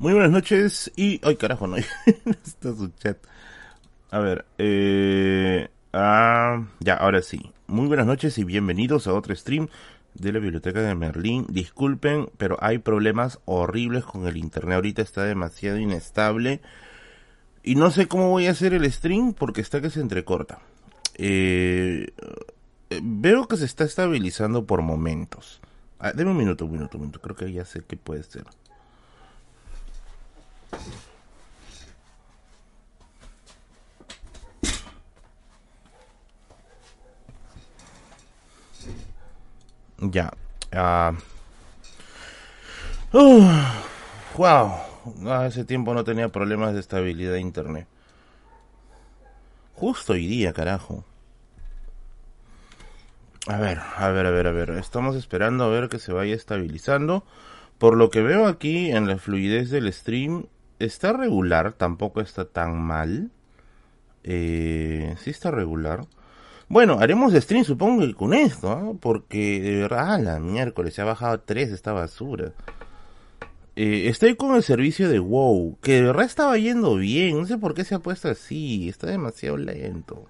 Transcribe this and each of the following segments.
Muy buenas noches y... ¡Ay, carajo! No está su chat. A ver, eh... Ah, ya, ahora sí. Muy buenas noches y bienvenidos a otro stream de la Biblioteca de Merlín. Disculpen, pero hay problemas horribles con el internet. Ahorita está demasiado inestable. Y no sé cómo voy a hacer el stream porque está que se entrecorta. Eh, veo que se está estabilizando por momentos. Ah, deme un minuto, un minuto, un minuto. Creo que ya sé qué puede ser. Ya. Uh, wow. Hace tiempo no tenía problemas de estabilidad de internet. Justo hoy día, carajo. A ver, a ver, a ver, a ver. Estamos esperando a ver que se vaya estabilizando. Por lo que veo aquí en la fluidez del stream, está regular, tampoco está tan mal. Eh, sí está regular. Bueno, haremos stream supongo que con esto, ¿ah? porque de verdad, miércoles se ha bajado a 3 esta basura. Eh, estoy con el servicio de WoW, que de verdad estaba yendo bien, no sé por qué se ha puesto así, está demasiado lento.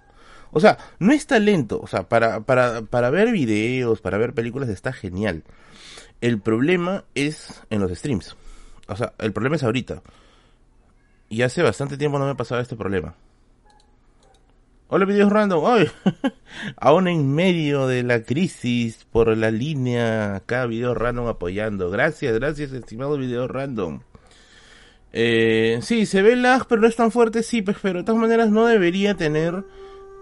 O sea, no está lento, o sea, para, para, para ver videos, para ver películas está genial. El problema es en los streams. O sea, el problema es ahorita. Y hace bastante tiempo no me pasaba este problema. Hola videos random, hoy aún en medio de la crisis por la línea, acá video random apoyando. Gracias, gracias estimado video random. Eh, sí, se ve lag, pero no es tan fuerte, sí, pues, pero de todas maneras no debería tener,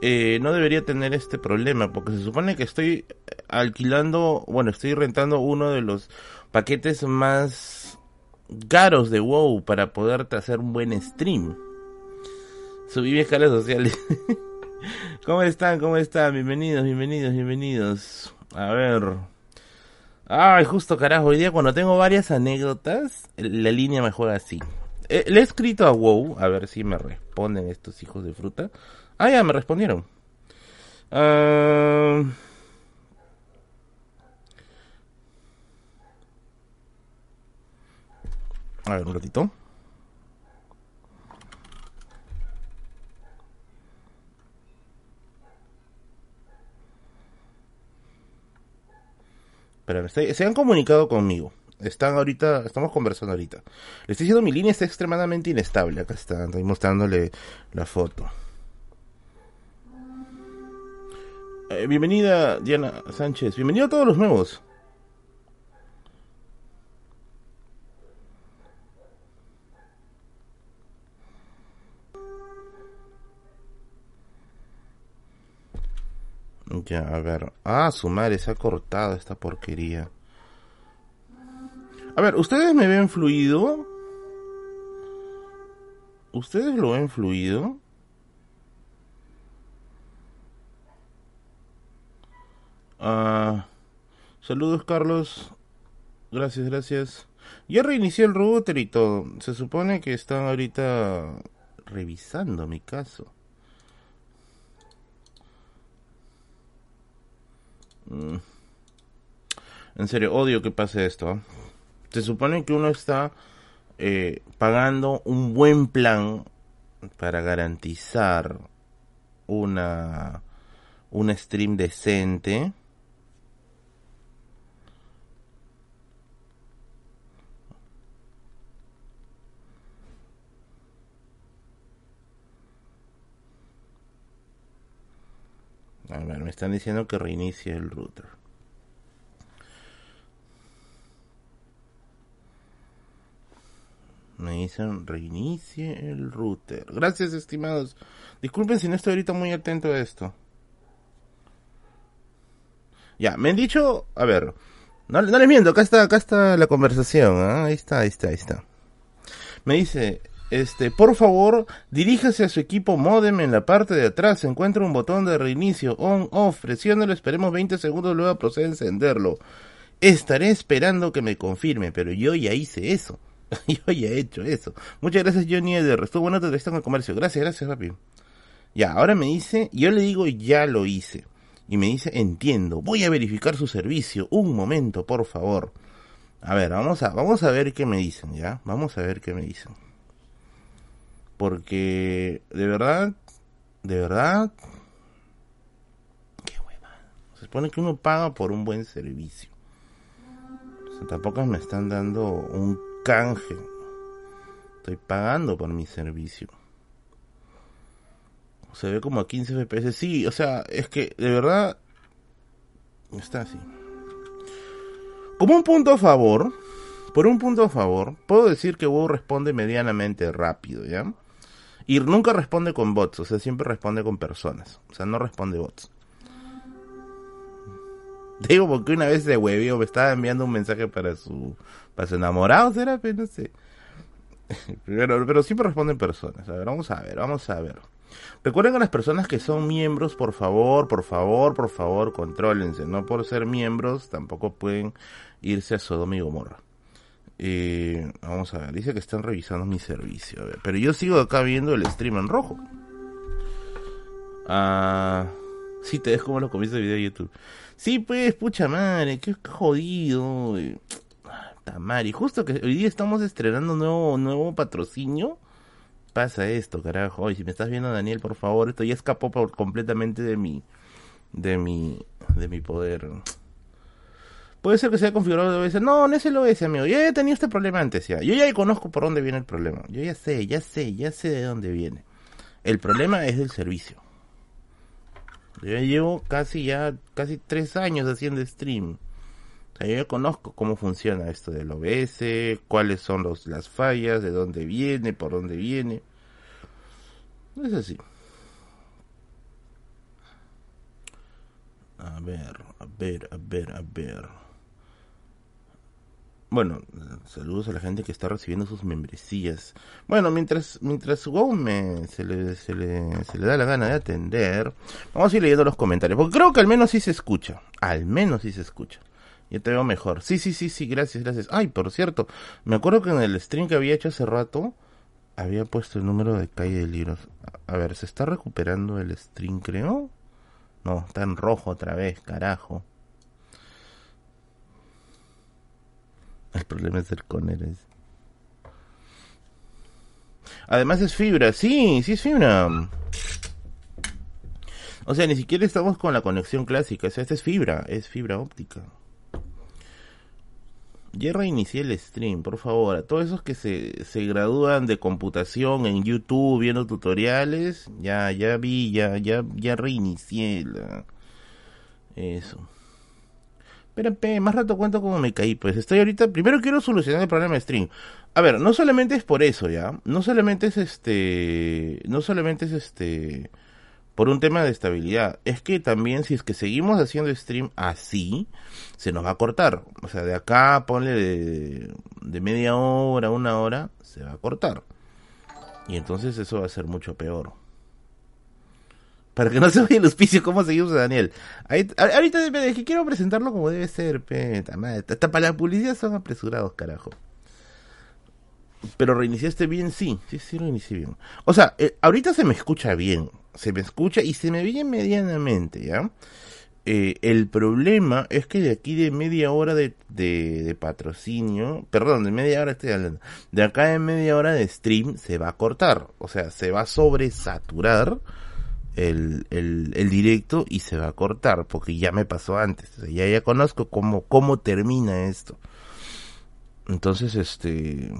eh, no debería tener este problema, porque se supone que estoy alquilando, bueno, estoy rentando uno de los paquetes más caros de WoW para poder hacer un buen stream. Subí mi escalas sociales. ¿Cómo están? ¿Cómo están? Bienvenidos, bienvenidos, bienvenidos. A ver. Ay, justo carajo, hoy día cuando tengo varias anécdotas, la línea me juega así. Eh, le he escrito a WoW, a ver si me responden estos hijos de fruta. Ah, ya, me respondieron. Ah, a ver, un ratito. Espera, se, se han comunicado conmigo. Están ahorita, estamos conversando ahorita. Le estoy diciendo mi línea está extremadamente inestable. Acá está, estoy mostrándole la foto. Eh, bienvenida Diana Sánchez. Bienvenido a todos los nuevos. Ya, a ver. Ah, su madre se ha cortado esta porquería. A ver, ¿ustedes me ven fluido? ¿Ustedes lo ven fluido? Ah, saludos, Carlos. Gracias, gracias. Ya reinicié el router y todo. Se supone que están ahorita revisando mi caso. Mm. En serio, odio que pase esto. ¿ah? Se supone que uno está eh, pagando un buen plan para garantizar una un stream decente. A ver, me están diciendo que reinicie el router. Me dicen reinicie el router. Gracias, estimados. Disculpen si no estoy ahorita muy atento a esto. Ya, me han dicho, a ver, no, no les miento, acá está, acá está la conversación, ¿ah? ahí está, ahí está, ahí está. Me dice, este, por favor, diríjase a su equipo modem en la parte de atrás, se encuentra un botón de reinicio on off, presiónelo, esperemos 20 segundos, luego procede a encenderlo. Estaré esperando que me confirme, pero yo ya hice eso. yo ya he hecho eso. Muchas gracias Johnny Eder, estuvo bueno te en el comercio. Gracias, gracias, papi. Ya, ahora me dice, yo le digo ya lo hice. Y me dice, entiendo, voy a verificar su servicio. Un momento, por favor. A ver, vamos a, vamos a ver qué me dicen, ¿ya? Vamos a ver qué me dicen. Porque, de verdad, de verdad, qué hueva. Se supone que uno paga por un buen servicio. O sea, tampoco me están dando un canje. Estoy pagando por mi servicio. Se ve como a 15 FPS. Sí, o sea, es que de verdad está así. Como un punto a favor, por un punto a favor, puedo decir que WoW responde medianamente rápido, ¿ya? Y nunca responde con bots, o sea, siempre responde con personas. O sea, no responde bots. Digo, porque una vez de huevio me estaba enviando un mensaje para su, para su enamorado, ¿será? Pero no sé. Pero, pero siempre responden personas. A ver, vamos a ver, vamos a ver. Recuerden a las personas que son miembros, por favor, por favor, por favor, contrólense. No por ser miembros, tampoco pueden irse a Sodoma y Gomorra. Eh, vamos a ver, dice que están revisando mi servicio. pero yo sigo acá viendo el stream en rojo. Ah, sí, te dejo como los comienzos de video de YouTube. Sí, pues, pucha madre, qué jodido. Y justo que hoy día estamos estrenando nuevo, nuevo patrocinio. Pasa esto, carajo. Si me estás viendo, Daniel, por favor, esto ya escapó por completamente de mi, de mi, de mi poder. Puede ser que sea configurado de OS. No, no es el OS, amigo. Yo ya he tenido este problema antes ya. Yo ya conozco por dónde viene el problema. Yo ya sé, ya sé, ya sé de dónde viene. El problema es del servicio. Yo llevo casi ya, casi tres años haciendo stream yo ya conozco cómo funciona esto del OBS, cuáles son los, las fallas, de dónde viene, por dónde viene. Es así. A ver, a ver, a ver, a ver. Bueno, saludos a la gente que está recibiendo sus membresías. Bueno, mientras mientras WoW me, se, le, se, le, se le da la gana de atender, vamos a ir leyendo los comentarios. Porque creo que al menos sí se escucha. Al menos sí se escucha. Ya te veo mejor. Sí, sí, sí, sí, gracias, gracias. Ay, por cierto, me acuerdo que en el stream que había hecho hace rato, había puesto el número de calle de libros. A ver, ¿se está recuperando el stream, creo? No, está en rojo otra vez, carajo. El problema es el Conner. Además es fibra, sí, sí es fibra. O sea, ni siquiera estamos con la conexión clásica, o sea, esta es fibra, es fibra óptica. Ya reinicié el stream, por favor. A todos esos que se, se gradúan de computación en YouTube viendo tutoriales, ya, ya vi, ya, ya, ya reinicié la... Eso. Espérame, más rato cuento cómo me caí. Pues estoy ahorita. Primero quiero solucionar el problema de stream. A ver, no solamente es por eso, ya. No solamente es este. No solamente es este por un tema de estabilidad. Es que también si es que seguimos haciendo stream así, se nos va a cortar. O sea, de acá ponle de, de media hora, una hora, se va a cortar. Y entonces eso va a ser mucho peor. Para que no se vaya el auspicio, ¿cómo seguimos a Daniel? ahorita me que quiero presentarlo como debe ser, peta, Hasta para la publicidad son apresurados, carajo. Pero reiniciaste bien, sí, sí, sí, reinicié bien. O sea, eh, ahorita se me escucha bien se me escucha y se me ve medianamente, ¿ya? Eh, el problema es que de aquí de media hora de, de, patrocinio, perdón, de media hora estoy hablando, de acá de media hora de stream se va a cortar, o sea, se va a sobresaturar el, el, el directo y se va a cortar, porque ya me pasó antes, ya, ya conozco cómo, cómo termina esto. Entonces, este,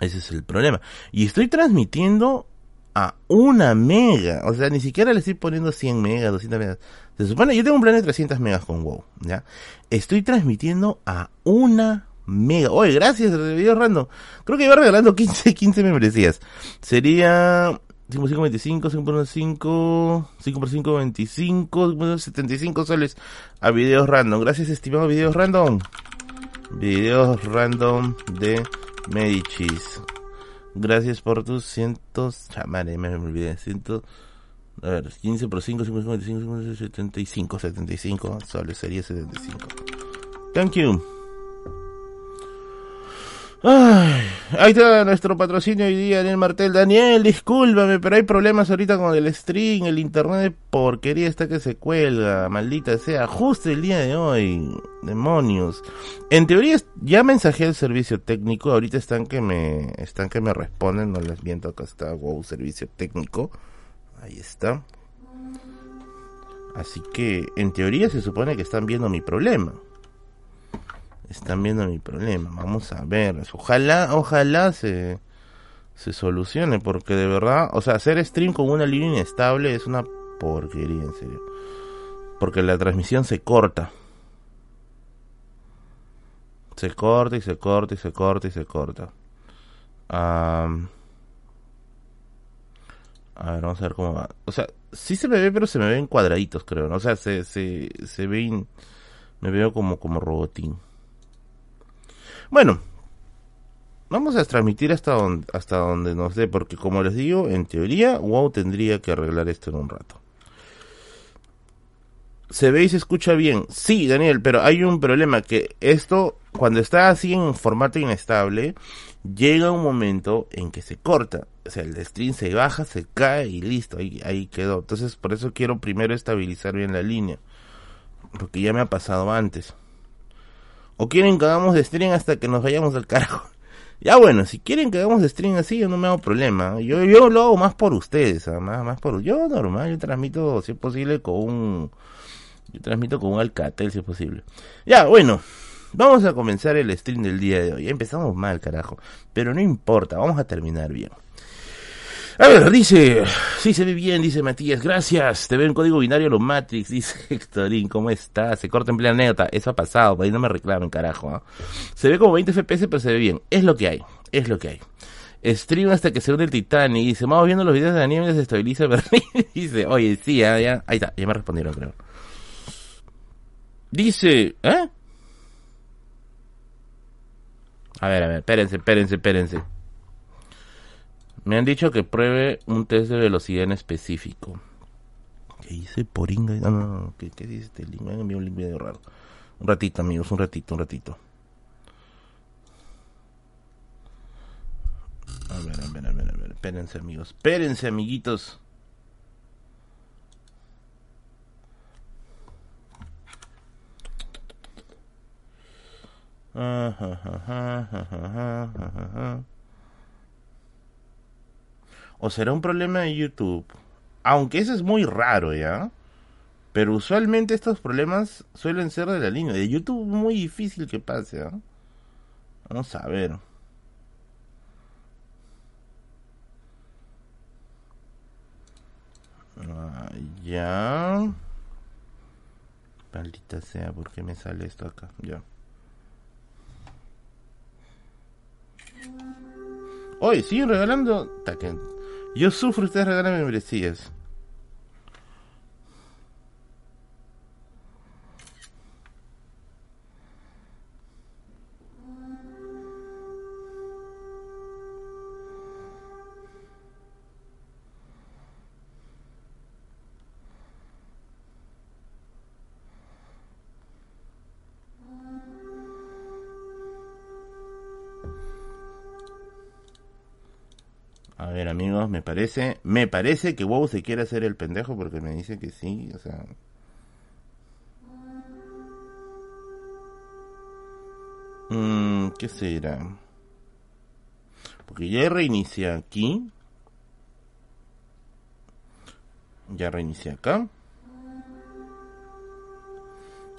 ese es el problema. Y estoy transmitiendo a una mega. O sea, ni siquiera le estoy poniendo 100 megas, 200 megas. Se supone, yo tengo un plan de 300 megas con WoW, ¿ya? Estoy transmitiendo a una mega. Oye, gracias, video random. Creo que iba regalando 15, 15 membresías. Sería 5 por 5, 25, 5 por 5, 5 por 5, 25, 75 soles a videos random. Gracias, estimado videos random. Videos random de Medichis. Gracias por tus cientos. Chamare, me, olvidé. Cientos. A ver, 15 por 5, 55, 75, 75 soles sería 75. Thank you. Ay, ahí está nuestro patrocinio hoy día, Daniel Martel. Daniel, discúlpame, pero hay problemas ahorita con el stream, el internet de porquería está que se cuelga, maldita sea, justo el día de hoy, demonios. En teoría ya mensajé al servicio técnico, ahorita están que me, están que me responden, no les miento, acá está, wow, servicio técnico. Ahí está. Así que, en teoría se supone que están viendo mi problema están viendo mi problema. Vamos a ver. Ojalá, ojalá se, se solucione. Porque de verdad, o sea, hacer stream con una línea inestable es una porquería, en serio. Porque la transmisión se corta. Se corta y se corta y se corta y se corta. a ver, vamos a ver cómo va. O sea, sí se me ve, pero se me ven cuadraditos, creo. O sea, se, se, se ven... Me veo como, como robotín. Bueno, vamos a transmitir hasta donde, hasta nos dé, porque como les digo, en teoría, WoW tendría que arreglar esto en un rato. ¿Se ve y se escucha bien? Sí, Daniel, pero hay un problema que esto, cuando está así en formato inestable, llega un momento en que se corta. O sea, el stream se baja, se cae y listo, ahí, ahí quedó. Entonces, por eso quiero primero estabilizar bien la línea. Porque ya me ha pasado antes. O quieren que hagamos de stream hasta que nos vayamos al carajo. Ya bueno, si quieren que hagamos stream así, yo no me hago problema. Yo, yo lo hago más por ustedes, ¿ah? más, más por yo normal, yo transmito si es posible con un yo transmito con un Alcatel si es posible. Ya, bueno, vamos a comenzar el stream del día de hoy. Empezamos mal, carajo, pero no importa, vamos a terminar bien. A ver, dice, sí se ve bien, dice Matías, gracias, te ve en código binario los Matrix, dice Héctorín, ¿cómo está? Se corta en plena anécdota, eso ha pasado, ahí no me reclamen, carajo. ¿ah? Se ve como 20 FPS, pero se ve bien, es lo que hay, es lo que hay. Stream hasta que se une el Titanic, dice, vamos viendo los videos de anime, se estabiliza Berlín, dice, oye, sí, ya, ya, ahí está, ya me respondieron, creo. Dice, ¿eh? A ver, a ver, espérense, espérense, espérense. Me han dicho que pruebe un test de velocidad en específico. ¿Qué dice Poringa? No, no, no. ¿Qué, qué dice este link? Me un link medio raro. Un ratito, amigos, un ratito, un ratito. A ver, a ver, a ver, a ver. Espérense, amigos. Espérense, amiguitos. O será un problema de YouTube. Aunque eso es muy raro, ¿ya? Pero usualmente estos problemas suelen ser de la línea. De YouTube muy difícil que pase, ¿ah? Vamos a ver. Ah, ya. Maldita sea, ¿por qué me sale esto acá? Ya. Hoy siguen regalando. Yo sufro, ustedes regalan membresías. Me parece, me parece que WoW se quiere hacer el pendejo porque me dice que sí, o sea. Mm, ¿Qué será? Porque ya reinicié aquí. Ya reinicié acá.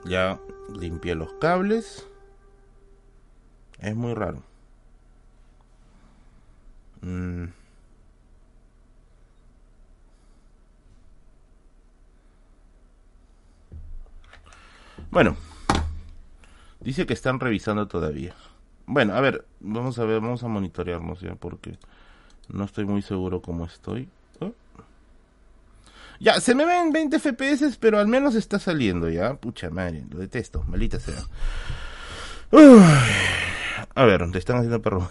Ya limpié los cables. Es muy raro. Mm. Bueno, dice que están revisando todavía. Bueno, a ver, vamos a ver, vamos a monitorearnos ya porque no estoy muy seguro cómo estoy. Oh. Ya, se me ven 20 FPS, pero al menos está saliendo ya. Pucha madre, lo detesto, malita sea. A ver, te están haciendo perro.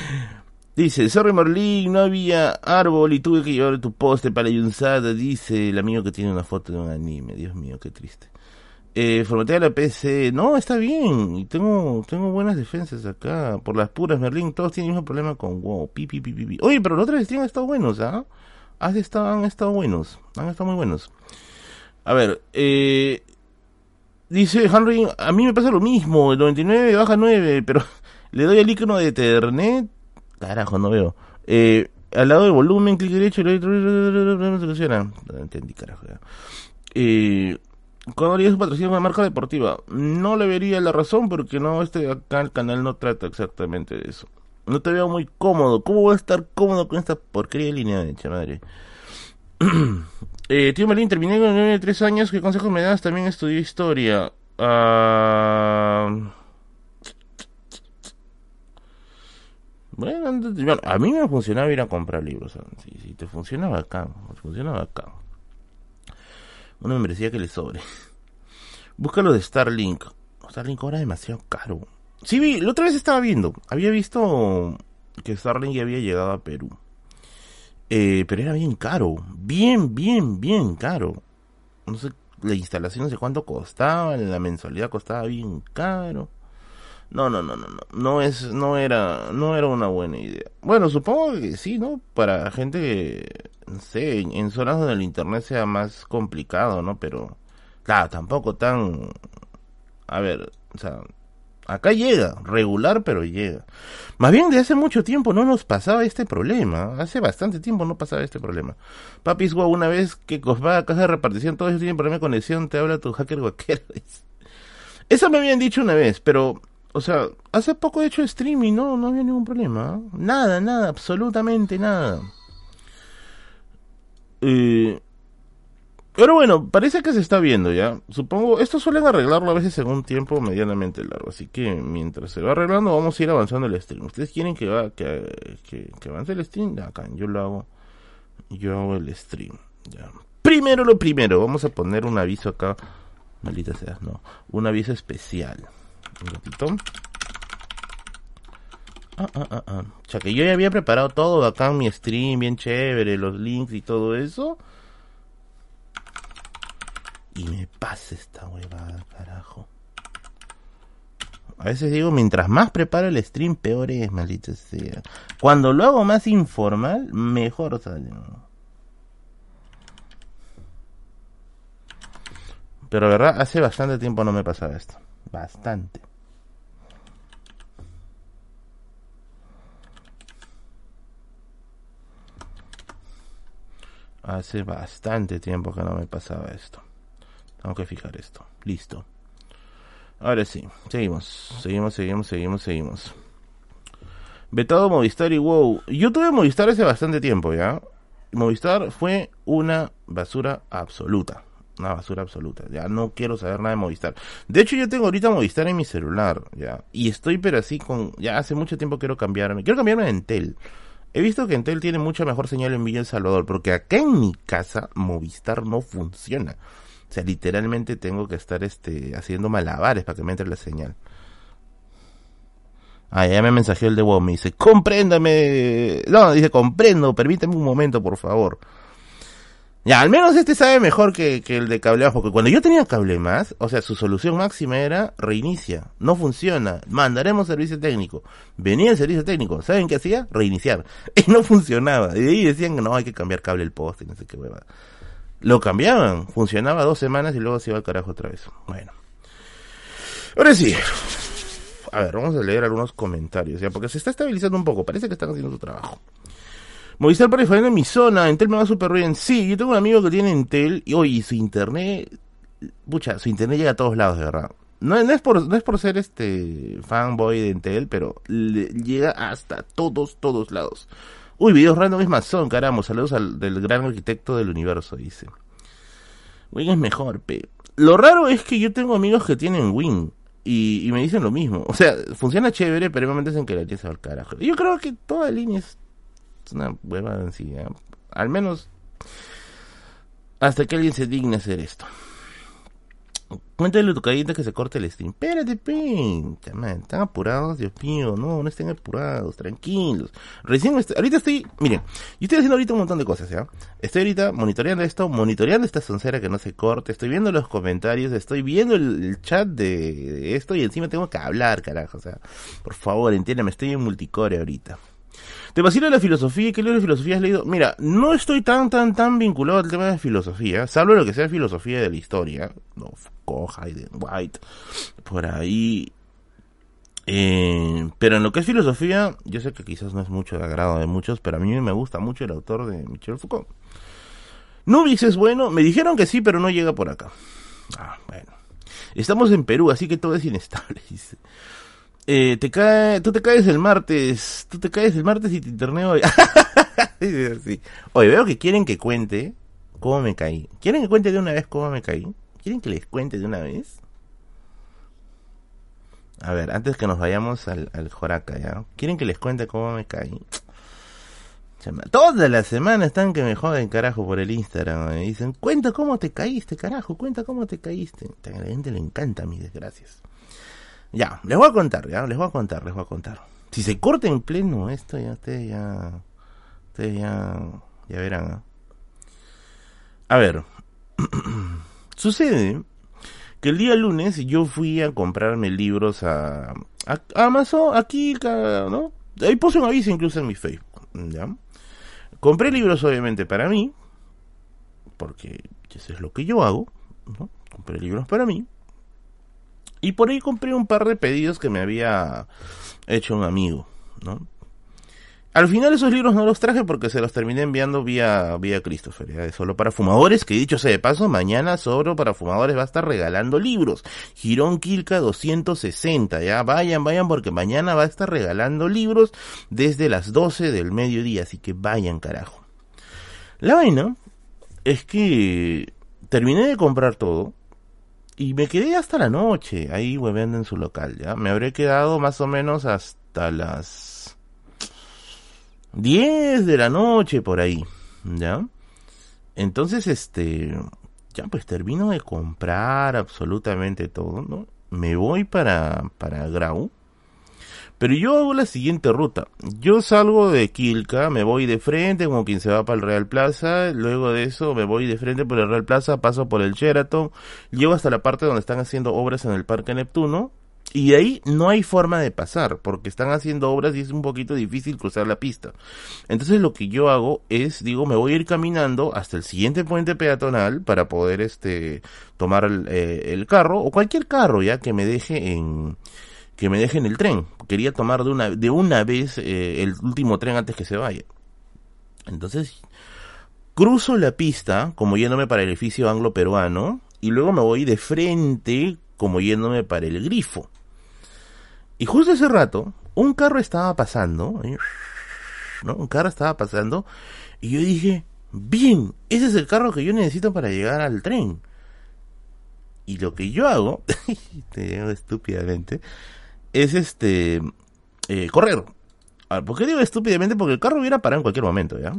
Dice, sorry Marlene, no había árbol y tuve que llevar tu poste para Yunsada. Dice el amigo que tiene una foto de un anime. Dios mío, qué triste. Eh, formatea la PC. No, está bien. Tengo, tengo buenas defensas acá. Por las puras, Merlin. Todos tienen el mismo problema con WoW. Pi, pi, pi, pi, Oye, pero los otros han estado buenos, ¿ah? Han estado, han estado buenos. Han estado muy buenos. A ver, eh, dice Henry, a mí me pasa lo mismo. El 99 baja 9, pero le doy al icono de Ethernet. Carajo, no veo. Eh, al lado del volumen, clic derecho, y funciona. No entendí, carajo. Eh, ¿Cuándo haría su patrocinio con una marca deportiva? No le vería la razón porque no, este acá el canal no trata exactamente de eso. No te veo muy cómodo. ¿Cómo voy a estar cómodo con esta porquería de línea de madre? eh, tío Marín, terminé con de tres años. ¿Qué consejos me das? También estudié historia. Ah, bueno, a mí me funcionaba ir a comprar libros. Si, si te funcionaba acá, funcionaba acá. Una membresía que le sobre. Búscalo de Starlink. Starlink ahora es demasiado caro. Sí, vi, la otra vez estaba viendo. Había visto que Starlink ya había llegado a Perú. Eh, pero era bien caro. Bien, bien, bien caro. No sé, la instalación no sé cuánto costaba. La mensualidad costaba bien caro. No, no, no, no, no. No es, no era, no era una buena idea. Bueno, supongo que sí, ¿no? Para gente que, no sé, en, zonas donde el internet sea más complicado, ¿no? Pero, claro, tampoco tan, a ver, o sea, acá llega, regular, pero llega. Más bien de hace mucho tiempo no nos pasaba este problema. Hace bastante tiempo no pasaba este problema. Papis, wow, una vez que va casa de repartición, todos tienen problema de conexión, te habla tu hacker guaquero. Eso me habían dicho una vez, pero o sea, hace poco he hecho streaming, no, no había ningún problema. Nada, nada, absolutamente nada. Eh, pero bueno, parece que se está viendo ya. Supongo, esto suelen arreglarlo a veces en un tiempo medianamente largo. Así que mientras se va arreglando, vamos a ir avanzando el stream. ¿Ustedes quieren que, va, que, que, avance el stream? Acá, yo lo hago. Yo hago el stream. Primero lo primero, vamos a poner un aviso acá. Maldita sea, no. Un aviso especial. Un ratito. Ah, ah, ah, ah. O sea, que yo ya había preparado todo acá en mi stream, bien chévere, los links y todo eso. Y me pasa esta huevada, carajo. A veces digo, mientras más preparo el stream, peor es, maldita sea. Cuando lo hago más informal, mejor sale. Pero verdad, hace bastante tiempo no me pasaba esto. Bastante. Hace bastante tiempo que no me pasaba esto. Tengo que fijar esto. Listo. Ahora sí, seguimos. Seguimos, seguimos, seguimos, seguimos. Vetado Movistar y WoW. Yo tuve Movistar hace bastante tiempo ya. Movistar fue una basura absoluta. Una basura absoluta. Ya no quiero saber nada de Movistar. De hecho, yo tengo ahorita Movistar en mi celular. Ya. Y estoy pero así con... Ya hace mucho tiempo quiero cambiarme. Quiero cambiarme a Entel. He visto que Entel tiene mucha mejor señal en Villa El Salvador, porque acá en mi casa Movistar no funciona. O sea, literalmente tengo que estar este haciendo malabares para que me entre la señal. Ah, ya me mensajeó el de WoW, me dice, compréndame. No, dice, comprendo, permíteme un momento, por favor. Ya, al menos este sabe mejor que, el de cable bajo, porque cuando yo tenía cable más, o sea, su solución máxima era reinicia, no funciona, mandaremos servicio técnico. Venía el servicio técnico, ¿saben qué hacía? Reiniciar. Y no funcionaba. Y ahí decían que no, hay que cambiar cable el poste, no sé qué hueva. Lo cambiaban, funcionaba dos semanas y luego se iba al carajo otra vez. Bueno. Ahora sí. A ver, vamos a leer algunos comentarios, ya, porque se está estabilizando un poco, parece que están haciendo su trabajo. Movistar para en mi zona, Entel me va súper bien. Sí, yo tengo un amigo que tiene Entel y hoy su internet, pucha, su internet llega a todos lados, de verdad. No, es por no es por ser este fanboy de Entel, pero llega hasta todos todos lados. Uy, videos random es Mazón, caramba, saludos al del gran arquitecto del universo, dice. Win es mejor, pe. Lo raro es que yo tengo amigos que tienen Win y, me dicen lo mismo. O sea, funciona chévere, pero me dicen que la tienes al carajo. Yo creo que toda línea es una hueva en sí. Al menos hasta que alguien se digne hacer esto. Cuéntale a tu callita que se corte el stream. Espérate, pincha, man. Están apurados, Dios mío. No, no estén apurados, tranquilos. Recién, ahorita estoy, miren, yo estoy haciendo ahorita un montón de cosas, ¿ya? Estoy ahorita monitoreando esto, monitoreando esta soncera que no se corte. Estoy viendo los comentarios, estoy viendo el, chat de, esto y encima tengo que hablar, carajo. O sea, por favor, entiéndeme, estoy en multicore ahorita. ¿Te vacila la filosofía? ¿Qué libro de filosofía has leído? Mira, no estoy tan, tan, tan vinculado al tema de filosofía, salvo lo que sea filosofía de la historia. No, Hayden White, por ahí. Eh, pero en lo que es filosofía, yo sé que quizás no es mucho de agrado de muchos, pero a mí me gusta mucho el autor de Michel Foucault. Nubis es bueno, me dijeron que sí, pero no llega por acá. Ah, bueno. Estamos en Perú, así que todo es inestable. Eh, te cae, tú te caes el martes, tú te caes el martes y te interneo hoy. Oye, veo que quieren que cuente cómo me caí. ¿Quieren que cuente de una vez cómo me caí? ¿Quieren que les cuente de una vez? A ver, antes que nos vayamos al, al Joraca, ¿ya? ¿Quieren que les cuente cómo me caí? Toda la semana están que me joden carajo por el Instagram. Me dicen, cuenta cómo te caíste, carajo, cuenta cómo te caíste. A la gente le encanta mis desgracias. Ya, les voy a contar, ya, les voy a contar, les voy a contar. Si se corta en pleno esto, ya ustedes ya, ustedes ya, ya verán. ¿ah? A ver, sucede que el día lunes yo fui a comprarme libros a, a, Amazon, aquí, ¿no? Ahí puse un aviso incluso en mi Facebook, ¿ya? Compré libros obviamente para mí, porque eso es lo que yo hago, ¿no? Compré libros para mí. Y por ahí compré un par de pedidos que me había hecho un amigo, ¿no? Al final esos libros no los traje porque se los terminé enviando vía, vía Christopher, solo para fumadores, que dicho sea de paso, mañana solo para fumadores va a estar regalando libros. Girón Quilca 260, ya vayan, vayan porque mañana va a estar regalando libros desde las 12 del mediodía, así que vayan carajo. La vaina es que terminé de comprar todo, y me quedé hasta la noche ahí hueveando en su local, ¿ya? Me habré quedado más o menos hasta las 10 de la noche por ahí, ¿ya? Entonces, este, ya pues termino de comprar absolutamente todo, ¿no? Me voy para, para Grau pero yo hago la siguiente ruta. Yo salgo de Quilca, me voy de frente como quien se va para el Real Plaza, luego de eso me voy de frente por el Real Plaza, paso por el Sheraton, llego hasta la parte donde están haciendo obras en el Parque Neptuno, y ahí no hay forma de pasar, porque están haciendo obras y es un poquito difícil cruzar la pista. Entonces lo que yo hago es, digo, me voy a ir caminando hasta el siguiente puente peatonal para poder este tomar el, eh, el carro, o cualquier carro ya que me deje en que me dejen el tren. Quería tomar de una, de una vez eh, el último tren antes que se vaya. Entonces, cruzo la pista como yéndome para el edificio anglo-peruano y luego me voy de frente como yéndome para el grifo. Y justo ese rato, un carro estaba pasando, ¿no? Un carro estaba pasando y yo dije, bien, ese es el carro que yo necesito para llegar al tren. Y lo que yo hago, te digo estúpidamente, es este eh, correr. ¿Por qué digo estúpidamente? Porque el carro hubiera parado en cualquier momento, ¿ya?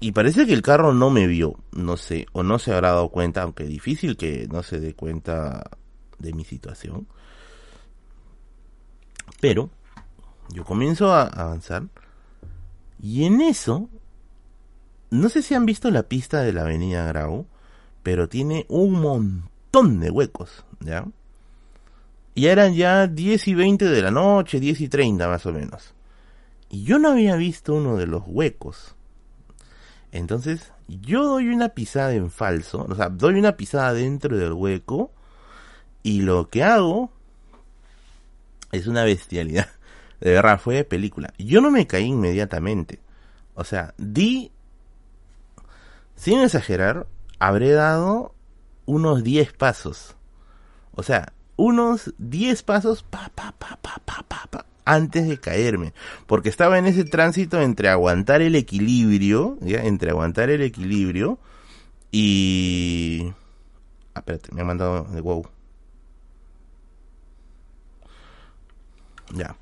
Y parece que el carro no me vio, no sé, o no se habrá dado cuenta, aunque difícil que no se dé cuenta de mi situación. Pero yo comienzo a avanzar y en eso, no sé si han visto la pista de la avenida Grau, pero tiene un montón de huecos, ¿ya? Y eran ya 10 y 20 de la noche, 10 y 30 más o menos. Y yo no había visto uno de los huecos. Entonces, yo doy una pisada en falso, o sea, doy una pisada dentro del hueco y lo que hago es una bestialidad. De verdad, fue de película. Yo no me caí inmediatamente. O sea, di, sin exagerar, habré dado unos 10 pasos. O sea, unos 10 pasos pa, pa, pa, pa, pa, pa, pa, antes de caerme, porque estaba en ese tránsito entre aguantar el equilibrio, ¿ya? entre aguantar el equilibrio y... Ah, espérate, me han mandado de wow. Ya.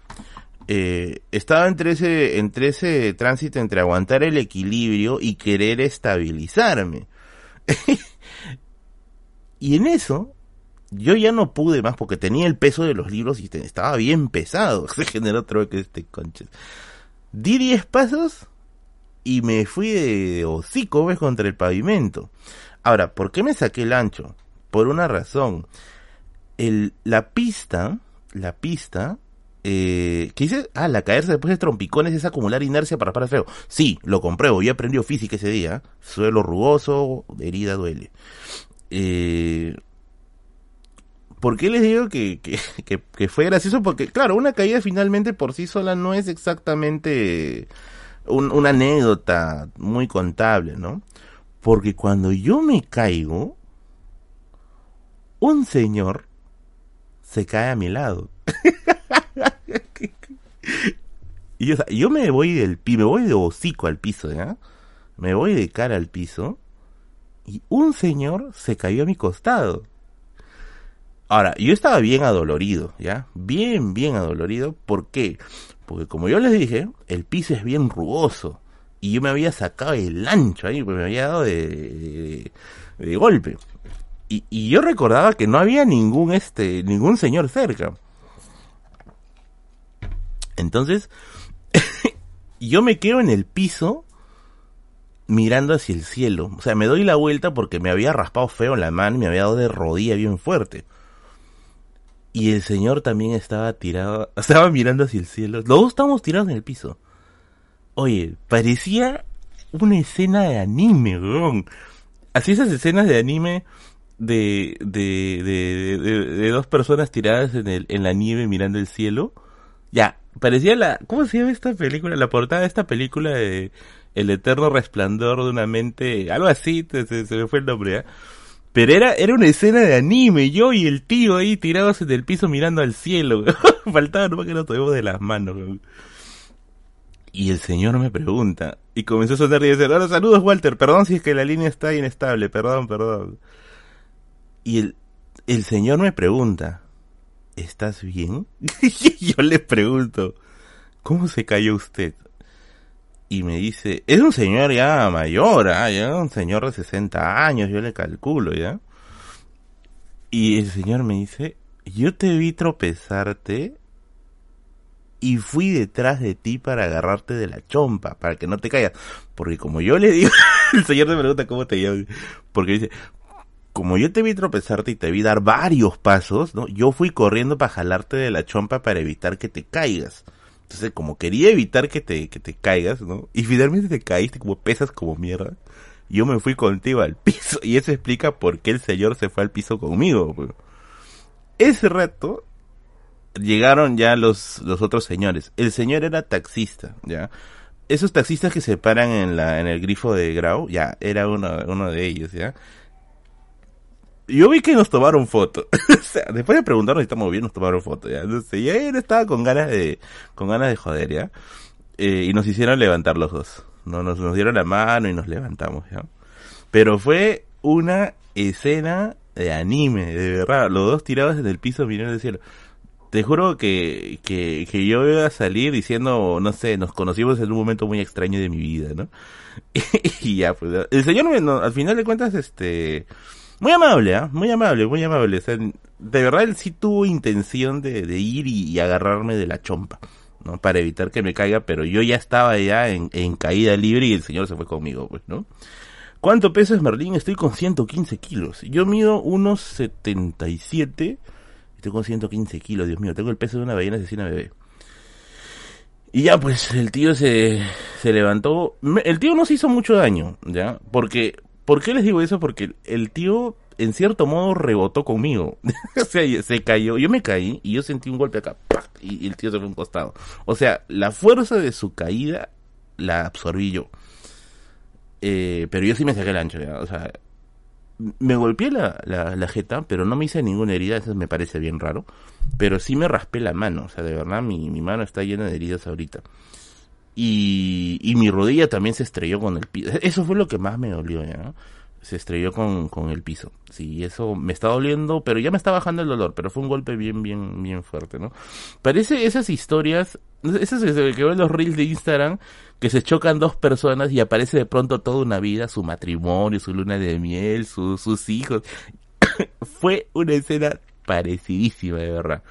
Eh, estaba entre ese, entre ese tránsito entre aguantar el equilibrio y querer estabilizarme. Y en eso, yo ya no pude más porque tenía el peso de los libros y estaba bien pesado. Se generó otro que este conches. Di 10 pasos y me fui de hocico ¿ves? contra el pavimento. Ahora, ¿por qué me saqué el ancho? Por una razón. El, la pista, la pista, eh, ¿qué dice? Ah, la caerse después de trompicones es acumular inercia para parar feo. Sí, lo compruebo, yo aprendió física ese día. Suelo rugoso, herida duele. Eh, ¿Por qué les digo que, que, que, fue gracioso? Porque, claro, una caída finalmente por sí sola no es exactamente una anécdota muy contable, ¿no? Porque cuando yo me caigo, un señor se cae a mi lado. y yo, yo me voy del me voy de hocico al piso, ¿ya? Me voy de cara al piso y un señor se cayó a mi costado. Ahora, yo estaba bien adolorido, ¿ya? Bien, bien adolorido. ¿Por qué? Porque como yo les dije, el piso es bien rugoso y yo me había sacado el ancho ahí, pues me había dado de, de, golpe. Y, y, yo recordaba que no había ningún este ningún señor cerca. Entonces, yo me quedo en el piso mirando hacia el cielo. O sea, me doy la vuelta porque me había raspado feo en la mano y me había dado de rodilla bien fuerte. Y el señor también estaba tirado, estaba mirando hacia el cielo. Los dos estábamos tirados en el piso. Oye, parecía una escena de anime, weón. Así esas escenas de anime de, de, de, de, dos personas tiradas en, el, en la nieve mirando el cielo. Ya, parecía la... ¿Cómo se llama esta película? La portada de esta película de El eterno resplandor de una mente... Algo así, se, se me fue el nombre, ¿eh? Pero era, era una escena de anime, yo y el tío ahí tirados en el piso mirando al cielo. Faltaba nomás que nos tomemos de las manos. Y el señor me pregunta, y comenzó a sonar y decir, hola, saludos Walter, perdón si es que la línea está inestable, perdón, perdón. Y el, el señor me pregunta, ¿estás bien? y yo le pregunto, ¿cómo se cayó usted? Y me dice, es un señor ya mayor, ¿ah? ya un señor de 60 años, yo le calculo, ¿ya? Y el señor me dice, yo te vi tropezarte y fui detrás de ti para agarrarte de la chompa, para que no te caigas. Porque como yo le digo, el señor me pregunta cómo te llamas, porque dice, como yo te vi tropezarte y te vi dar varios pasos, ¿no? Yo fui corriendo para jalarte de la chompa para evitar que te caigas. Entonces, como quería evitar que te, que te caigas, ¿no? Y finalmente te caíste como pesas como mierda. Yo me fui contigo al piso. Y eso explica por qué el señor se fue al piso conmigo. Ese rato, llegaron ya los, los otros señores. El señor era taxista, ¿ya? Esos taxistas que se paran en la, en el grifo de Grau, ya, era uno, uno de ellos, ¿ya? Yo vi que nos tomaron foto. o sea, después de preguntarnos si estamos bien, nos tomaron foto, ¿ya? Entonces, y él estaba con ganas de, con ganas de joder, ¿ya? Eh, y nos hicieron levantar los dos. ¿no? Nos, nos dieron la mano y nos levantamos, ¿ya? Pero fue una escena de anime, de verdad. Los dos tirados en el piso mirando el cielo te juro que, que, que, yo iba a salir diciendo, no sé, nos conocimos en un momento muy extraño de mi vida, ¿no? y ya, pues, el señor, al final de cuentas, este, muy amable, ¿ah? Muy amable, muy amable. O sea, de verdad él sí tuvo intención de, ir y, agarrarme de la chompa, ¿no? Para evitar que me caiga, pero yo ya estaba ya en, en caída libre y el señor se fue conmigo, pues, ¿no? ¿Cuánto peso es Merlín? Estoy con 115 kilos. Yo mido unos 77 Estoy con 115 kilos, Dios mío. Tengo el peso de una ballena asesina bebé. Y ya, pues, el tío se, se levantó. El tío no se hizo mucho daño, ¿ya? Porque, ¿por qué les digo eso? Porque el tío, en cierto modo, rebotó conmigo. o sea, se cayó. Yo me caí y yo sentí un golpe acá, y el tío se fue a un costado. O sea, la fuerza de su caída la absorbí yo. Eh, pero yo sí me saqué el ancho, ¿ya? O sea, me golpeé la, la, jeta, pero no me hice ninguna herida, eso me parece bien raro. Pero sí me raspé la mano, o sea, de verdad mi, mi mano está llena de heridas ahorita. Y, y mi rodilla también se estrelló con el piso. Eso fue lo que más me dolió, ¿ya? Se estrelló con, con el piso. Sí, eso me está doliendo, pero ya me está bajando el dolor, pero fue un golpe bien, bien, bien fuerte, ¿no? Parece esas historias, esas que ven los reels de Instagram, que se chocan dos personas y aparece de pronto toda una vida, su matrimonio, su luna de miel, sus hijos. fue una escena parecidísima, de verdad.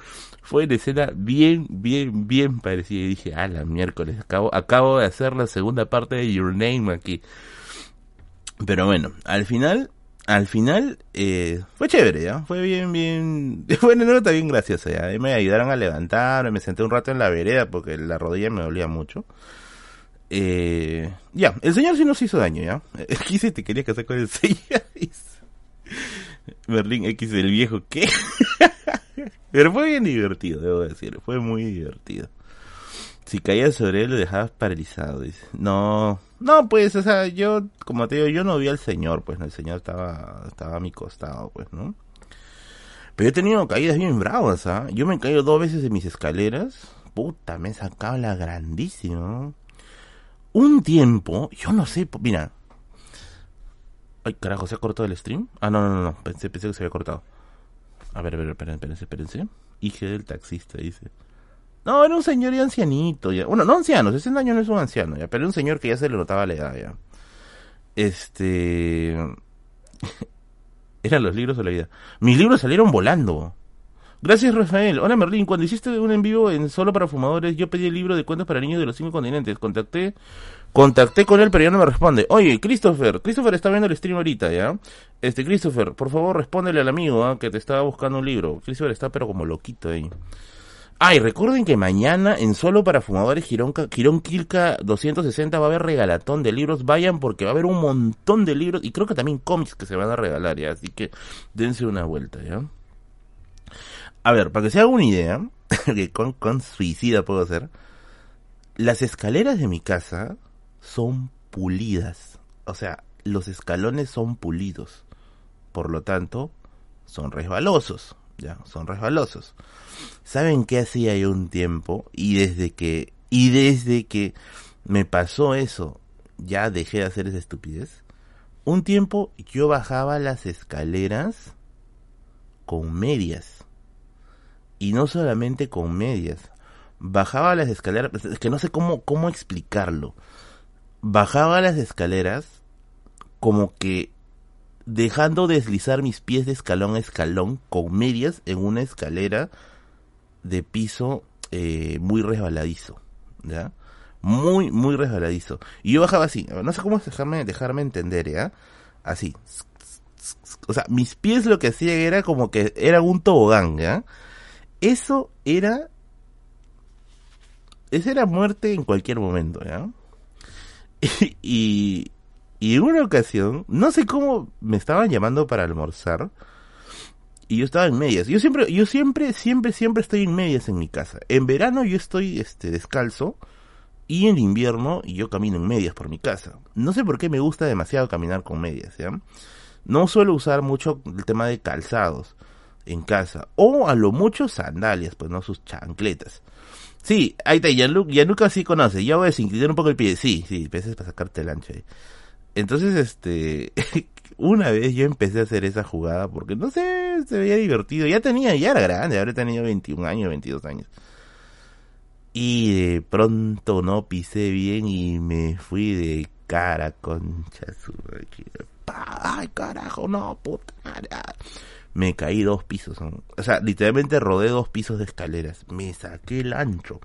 Fue una escena bien, bien, bien parecida. Y dije, ah, la miércoles, acabo, acabo de hacer la segunda parte de Your Name aquí. Pero bueno, al final, al final, eh, fue chévere, ¿ya? Fue bien, bien, bueno, no, está bien gracioso, ¿ya? me ayudaron a levantar, me senté un rato en la vereda porque la rodilla me dolía mucho. Eh, ya, el señor sí nos hizo daño, ¿ya? Quise te quería casar con el señor. Berlín X el viejo, ¿qué? Pero fue bien divertido, debo decir, fue muy divertido. Si caías sobre él lo dejabas paralizado, dice. No, no, pues, o sea, yo, como te digo, yo no vi al señor, pues, el señor estaba, estaba a mi costado, pues, ¿no? Pero he tenido caídas bien bravas, ¿ah? Yo me he caído dos veces en mis escaleras. Puta, me he sacado la grandísima. Un tiempo, yo no sé, mira. Ay, carajo, ¿se ha cortado el stream? Ah, no, no, no, pensé, pensé que se había cortado. A ver, a ver, espérense, espérense. Hije del taxista, dice. No, era un señor y ancianito, ya. Bueno, no anciano, 60 años no es un anciano, ya, pero era un señor que ya se le notaba la edad, ya. Este... Eran los libros de la vida. Mis libros salieron volando. Gracias, Rafael. Hola, Merlín. Cuando hiciste un en vivo en Solo para Fumadores, yo pedí el libro de cuentos para niños de los cinco continentes. Contacté contacté con él, pero ya no me responde. Oye, Christopher, Christopher está viendo el stream ahorita, ¿ya? Este, Christopher, por favor, respóndele al amigo ¿ah? que te estaba buscando un libro. Christopher está pero como loquito ahí. Ay, recuerden que mañana en Solo para Fumadores Girón, Girón Quilca 260 va a haber regalatón de libros. Vayan porque va a haber un montón de libros y creo que también cómics que se van a regalar, ¿ya? Así que dense una vuelta, ¿ya? A ver, para que se haga una idea, que con, suicida puedo hacer, las escaleras de mi casa son pulidas. O sea, los escalones son pulidos. Por lo tanto, son resbalosos ya, son resbalosos. ¿Saben qué hacía yo un tiempo? Y desde que, y desde que me pasó eso, ya dejé de hacer esa estupidez. Un tiempo yo bajaba las escaleras con medias. Y no solamente con medias. Bajaba las escaleras, es que no sé cómo, cómo explicarlo. Bajaba las escaleras como que dejando deslizar mis pies de escalón a escalón con medias en una escalera de piso eh, muy resbaladizo, ¿ya? Muy, muy resbaladizo. Y yo bajaba así, no sé cómo dejarme, dejarme entender, ¿ya? Así. O sea, mis pies lo que hacían era como que era un tobogán. Eso era... Esa era muerte en cualquier momento, ¿ya? y, y en una ocasión, no sé cómo me estaban llamando para almorzar y yo estaba en medias. Yo siempre, yo siempre, siempre, siempre estoy en medias en mi casa. En verano yo estoy este descalzo y en invierno yo camino en medias por mi casa. No sé por qué me gusta demasiado caminar con medias, ¿ya? No suelo usar mucho el tema de calzados en casa. O a lo mucho sandalias, pues no sus chancletas. Sí, ahí está, Gianluca, sí conoce. Ya voy a desinclinar un poco el pie. Sí, sí, veces para sacarte el ancho ahí. Entonces, este, una vez yo empecé a hacer esa jugada porque no sé, se veía divertido. Ya tenía, ya era grande, habría tenido 21 años, 22 años. Y de pronto no pisé bien y me fui de cara, concha su... Ay, carajo, no, puta me caí dos pisos. O sea, literalmente rodé dos pisos de escaleras. Me saqué el ancho.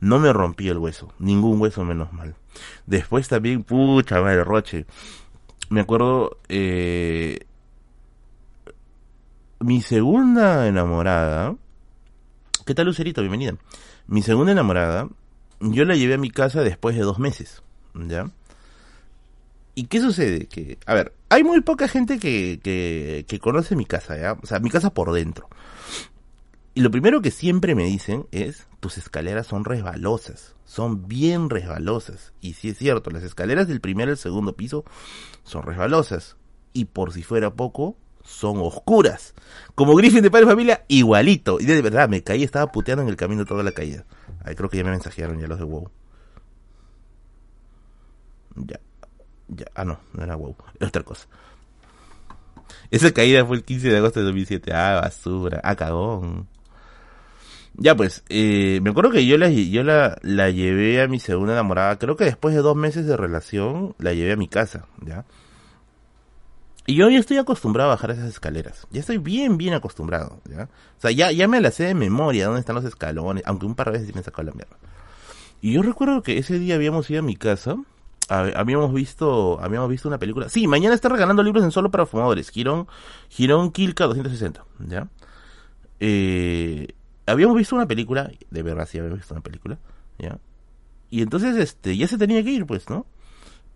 No me rompí el hueso. Ningún hueso menos mal. Después también, pucha madre, Roche. Me acuerdo, eh, mi segunda enamorada. ¿Qué tal, Lucerito? Bienvenida. Mi segunda enamorada, yo la llevé a mi casa después de dos meses. ¿Ya? ¿Y qué sucede? Que, a ver, hay muy poca gente que, que, que conoce mi casa, ¿ya? O sea, mi casa por dentro. Y lo primero que siempre me dicen es, tus escaleras son resbalosas, son bien resbalosas. Y sí es cierto, las escaleras del primer al segundo piso son resbalosas. Y por si fuera poco, son oscuras. Como Griffin de Padre Familia, igualito. Y de verdad, me caí, estaba puteando en el camino toda la caída. Ahí creo que ya me mensajearon ya los de WoW. Ya ah, no, no era wow, era otra cosa. Esa caída fue el 15 de agosto de 2007. Ah, basura. Ah, cagón. Ya pues, eh, me acuerdo que yo, la, yo la, la llevé a mi segunda enamorada. Creo que después de dos meses de relación, la llevé a mi casa, ¿ya? Y yo ya estoy acostumbrado a bajar esas escaleras. Ya estoy bien, bien acostumbrado. ¿ya? O sea, ya, ya me la sé de memoria dónde están los escalones, aunque un par de veces sí me sacó la mierda. Y yo recuerdo que ese día habíamos ido a mi casa, habíamos visto, habíamos visto una película. Sí, mañana está regalando libros en solo para fumadores. Girón, Girón Kilka 260, ¿ya? Eh, habíamos visto una película, de verdad sí habíamos visto una película, ¿ya? Y entonces, este, ya se tenía que ir, pues, ¿no?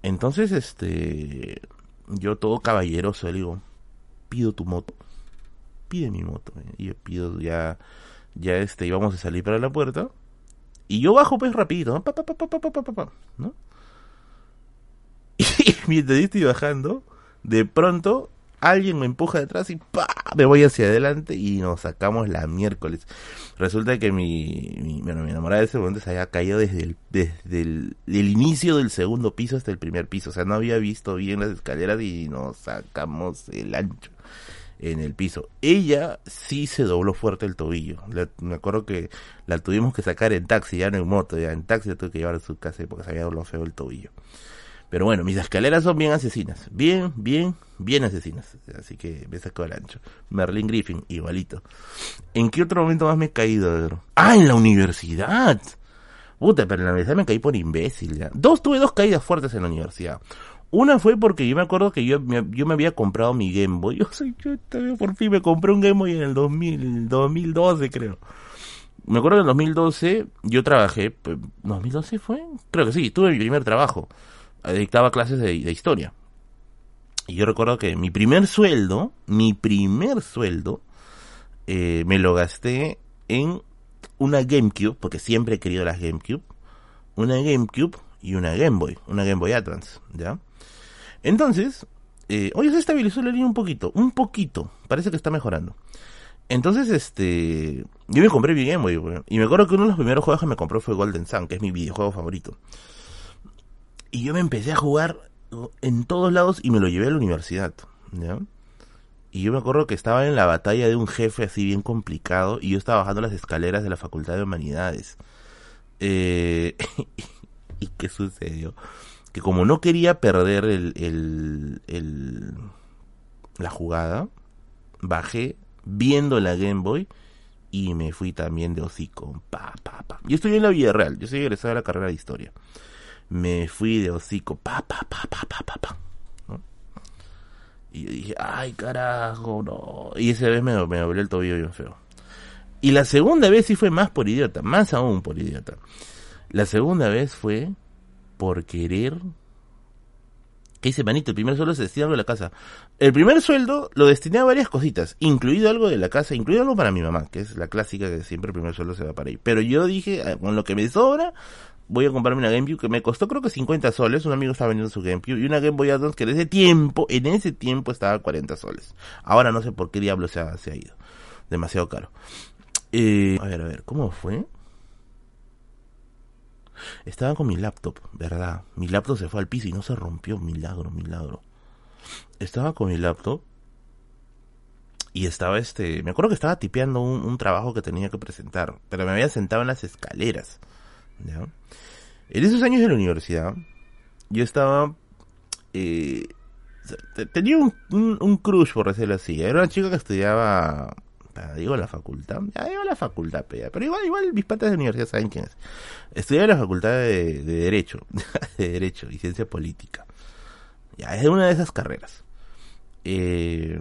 Entonces, este, yo todo caballeroso le digo, pido tu moto, pide mi moto, ¿eh? y yo pido ya, ya este, íbamos a salir para la puerta, y yo bajo pues rapidito. Pa, pa, pa, ¿no? Y mientras estoy bajando, de pronto alguien me empuja detrás y ¡pa! me voy hacia adelante y nos sacamos la miércoles. Resulta que mi, mi, bueno, mi enamorada de ese momento se había caído desde, el, desde el, inicio del segundo piso hasta el primer piso. O sea, no había visto bien las escaleras y nos sacamos el ancho en el piso. Ella sí se dobló fuerte el tobillo. me acuerdo que la tuvimos que sacar en taxi, ya no en moto, ya en taxi la tuve que llevar a su casa porque se había doblado feo el tobillo. Pero bueno, mis escaleras son bien asesinas. Bien, bien, bien asesinas. Así que me sacó el ancho. Merlin Griffin, igualito. ¿En qué otro momento más me he caído, Ah, en la universidad. Puta, pero en la universidad me caí por imbécil ya. Dos, tuve dos caídas fuertes en la universidad. Una fue porque yo me acuerdo que yo, me, yo me había comprado mi Game Boy. Yo soy, yo por fin me compré un Game Boy en el 2000, 2012 creo. Me acuerdo que en el 2012 yo trabajé, pues, ¿2012 fue? Creo que sí, tuve mi primer trabajo dictaba clases de, historia. Y yo recuerdo que mi primer sueldo, mi primer sueldo, eh, me lo gasté en una GameCube, porque siempre he querido las GameCube, una GameCube y una Game Boy, una Game Boy Advance, ¿ya? Entonces, eh, hoy se estabilizó la línea un poquito, un poquito, parece que está mejorando. Entonces, este, yo me compré mi Game Boy, y me acuerdo que uno de los primeros juegos que me compró fue Golden Sun, que es mi videojuego favorito. Y yo me empecé a jugar en todos lados y me lo llevé a la universidad. ¿ya? Y yo me acuerdo que estaba en la batalla de un jefe así bien complicado y yo estaba bajando las escaleras de la Facultad de Humanidades. Eh, ¿Y qué sucedió? Que como no quería perder el, el, el, la jugada, bajé viendo la Game Boy y me fui también de hocico. Pa, pa, pa. Yo estoy en la vida real, yo soy egresado de la carrera de historia me fui de hocico, pa, pa, pa, pa, pa, pa, pa. Y yo dije, ay, carajo, no. Y esa vez me, me doblé el tobillo bien feo. Y la segunda vez sí fue más por idiota, más aún por idiota. La segunda vez fue por querer ¿Qué dice Manito? El primer sueldo se destina algo de la casa. El primer sueldo lo destiné a varias cositas, incluido algo de la casa, incluido algo para mi mamá, que es la clásica que siempre el primer sueldo se va para ahí. Pero yo dije, ah, con lo que me sobra, voy a comprarme una GameCube que me costó creo que 50 soles, un amigo estaba vendiendo su GameCube, y una Game Boy Advance que en ese tiempo, en ese tiempo estaba a 40 soles. Ahora no sé por qué diablo se ha, se ha ido. Demasiado caro. Eh, a ver, a ver, ¿cómo fue? Estaba con mi laptop, ¿verdad? Mi laptop se fue al piso y no se rompió. Milagro, milagro. Estaba con mi laptop y estaba este. Me acuerdo que estaba tipeando un, un trabajo que tenía que presentar, pero me había sentado en las escaleras. En esos años de la universidad, yo estaba... Eh, tenía un, un, crush, por decirlo así. Era una chica que estudiaba... Digo la facultad. Ya digo la facultad, pero igual, igual mis patas de universidad saben quién es. Estudiaba en la facultad de, Derecho. de Derecho y Ciencia Política. Ya, es una de esas carreras. Eh,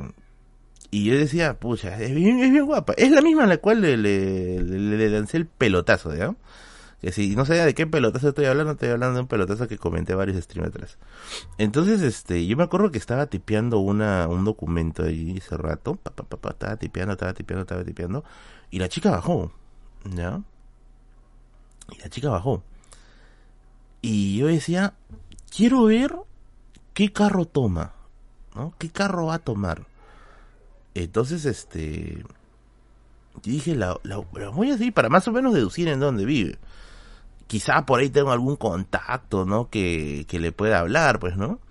y yo decía, pucha, es bien, es bien guapa. Es la misma a la cual le, le, le, le lancé el pelotazo, ¿ya? Que no sé de qué pelotazo estoy hablando, estoy hablando de un pelotazo que comenté varios streams atrás. Entonces, este, yo me acuerdo que estaba tipeando una, un documento ahí hace rato. Pa, pa, estaba tipeando, estaba tipeando, estaba tipeando. Y la chica bajó. ¿Ya? Y la chica bajó. Y yo decía, quiero ver qué carro toma. ¿No? ¿Qué carro va a tomar? Entonces, este... dije, la, la, la voy a seguir para más o menos deducir en dónde vive quizá por ahí tengo algún contacto, ¿no? Que, que le pueda hablar, pues, ¿no?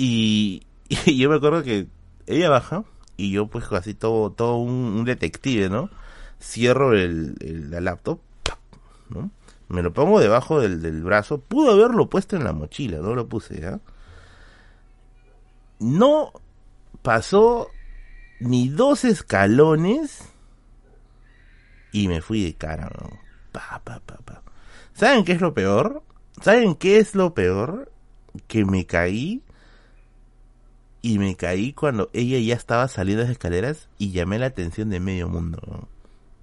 Y, yo me acuerdo que ella baja y yo pues así todo, todo un, detective, ¿no? Cierro el, la laptop, ¿no? Me lo pongo debajo del, del brazo. Pudo haberlo puesto en la mochila, no lo puse, ¿ya? no pasó ni dos escalones y me fui de cara, ¿Saben qué es lo peor? ¿Saben qué es lo peor? Que me caí y me caí cuando ella ya estaba saliendo de las escaleras y llamé la atención de medio mundo.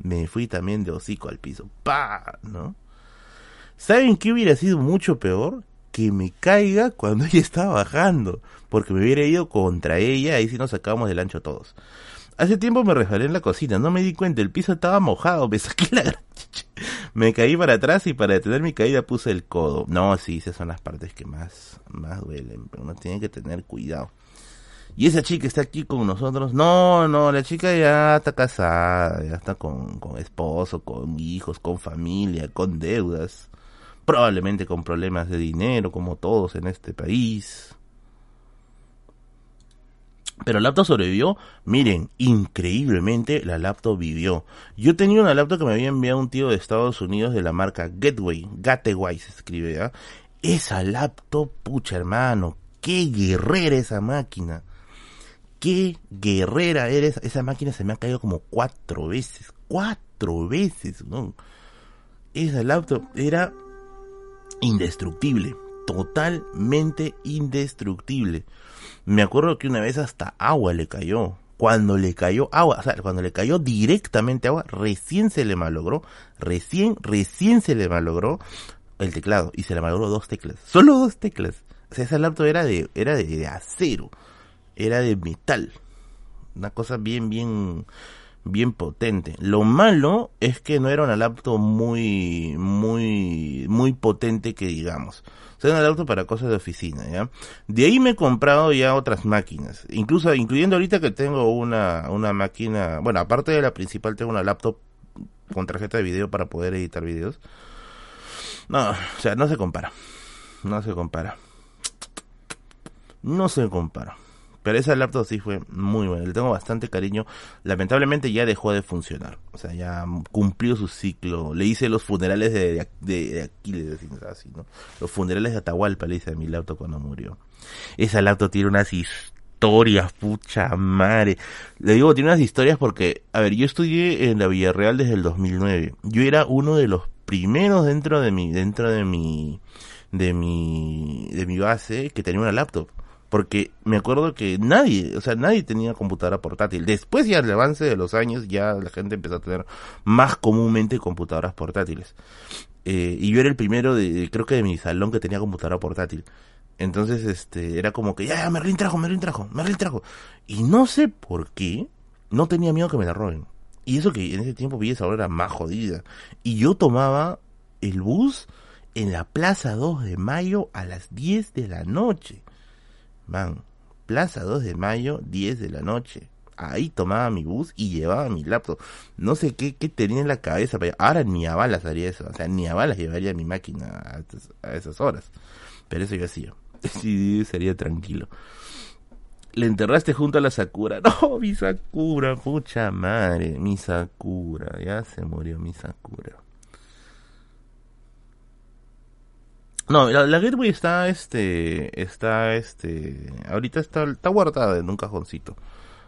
Me fui también de hocico al piso. ¿No? ¿Saben qué hubiera sido mucho peor? Que me caiga cuando ella estaba bajando. Porque me hubiera ido contra ella, ahí sí nos sacábamos del ancho todos. Hace tiempo me resbalé en la cocina, no me di cuenta, el piso estaba mojado, me saqué la Me caí para atrás y para detener mi caída puse el codo. No, sí, esas son las partes que más, más duelen, pero uno tiene que tener cuidado. Y esa chica está aquí con nosotros. No, no, la chica ya está casada, ya está con, con esposo, con hijos, con familia, con deudas. Probablemente con problemas de dinero, como todos en este país. Pero la laptop sobrevivió. Miren, increíblemente la laptop vivió. Yo tenía una laptop que me había enviado un tío de Estados Unidos de la marca Gateway. Gateway se escribe, ¿ya? Esa laptop, pucha hermano, qué guerrera esa máquina. Qué guerrera eres. Esa máquina se me ha caído como cuatro veces. Cuatro veces, ¿no? Esa laptop era indestructible. Totalmente indestructible. Me acuerdo que una vez hasta agua le cayó. Cuando le cayó agua, o sea, cuando le cayó directamente agua, recién se le malogró, recién, recién se le malogró el teclado y se le malogró dos teclas, solo dos teclas. O sea, esa laptop era de, era de acero, era de metal. Una cosa bien, bien, bien potente. Lo malo es que no era una laptop muy, muy, muy potente que digamos. O sea, una laptop para cosas de oficina, ¿ya? De ahí me he comprado ya otras máquinas. Incluso, incluyendo ahorita que tengo una, una máquina, bueno, aparte de la principal tengo una laptop con tarjeta de video para poder editar videos. No, o sea, no se compara. No se compara. No se compara. Pero esa laptop sí fue muy buena, le tengo bastante cariño. Lamentablemente ya dejó de funcionar. O sea, ya cumplió su ciclo. Le hice los funerales de, de, Aquiles, así, ¿no? Los funerales de Atahualpa le hice a mi laptop cuando murió. Esa laptop tiene unas historias, pucha madre. Le digo, tiene unas historias porque, a ver, yo estudié en la Villarreal desde el 2009. Yo era uno de los primeros dentro de mi, dentro de mi, de mi, de mi base que tenía una laptop porque me acuerdo que nadie, o sea, nadie tenía computadora portátil. Después ya el avance de los años ya la gente empezó a tener más comúnmente computadoras portátiles. Eh, y yo era el primero de, creo que de mi salón que tenía computadora portátil. Entonces, este, era como que, ya, ya, Merlin trajo, Merlin trajo, Merlin trajo. Y no sé por qué, no tenía miedo que me la roben. Y eso que en ese tiempo esa hora era más jodida. Y yo tomaba el bus en la Plaza 2 de Mayo a las 10 de la noche. Man, Plaza 2 de Mayo, 10 de la noche. Ahí tomaba mi bus y llevaba mi laptop. No sé qué, qué tenía en la cabeza. Pero ahora ni a balas haría eso. O sea, ni a balas llevaría mi máquina a, esas horas. Pero eso yo hacía. Sí, sería tranquilo. Le enterraste junto a la Sakura. No, mi Sakura, pucha madre. Mi Sakura. Ya se murió mi Sakura. No, la, Gateway está, este, está, este, ahorita está, está guardada en un cajoncito.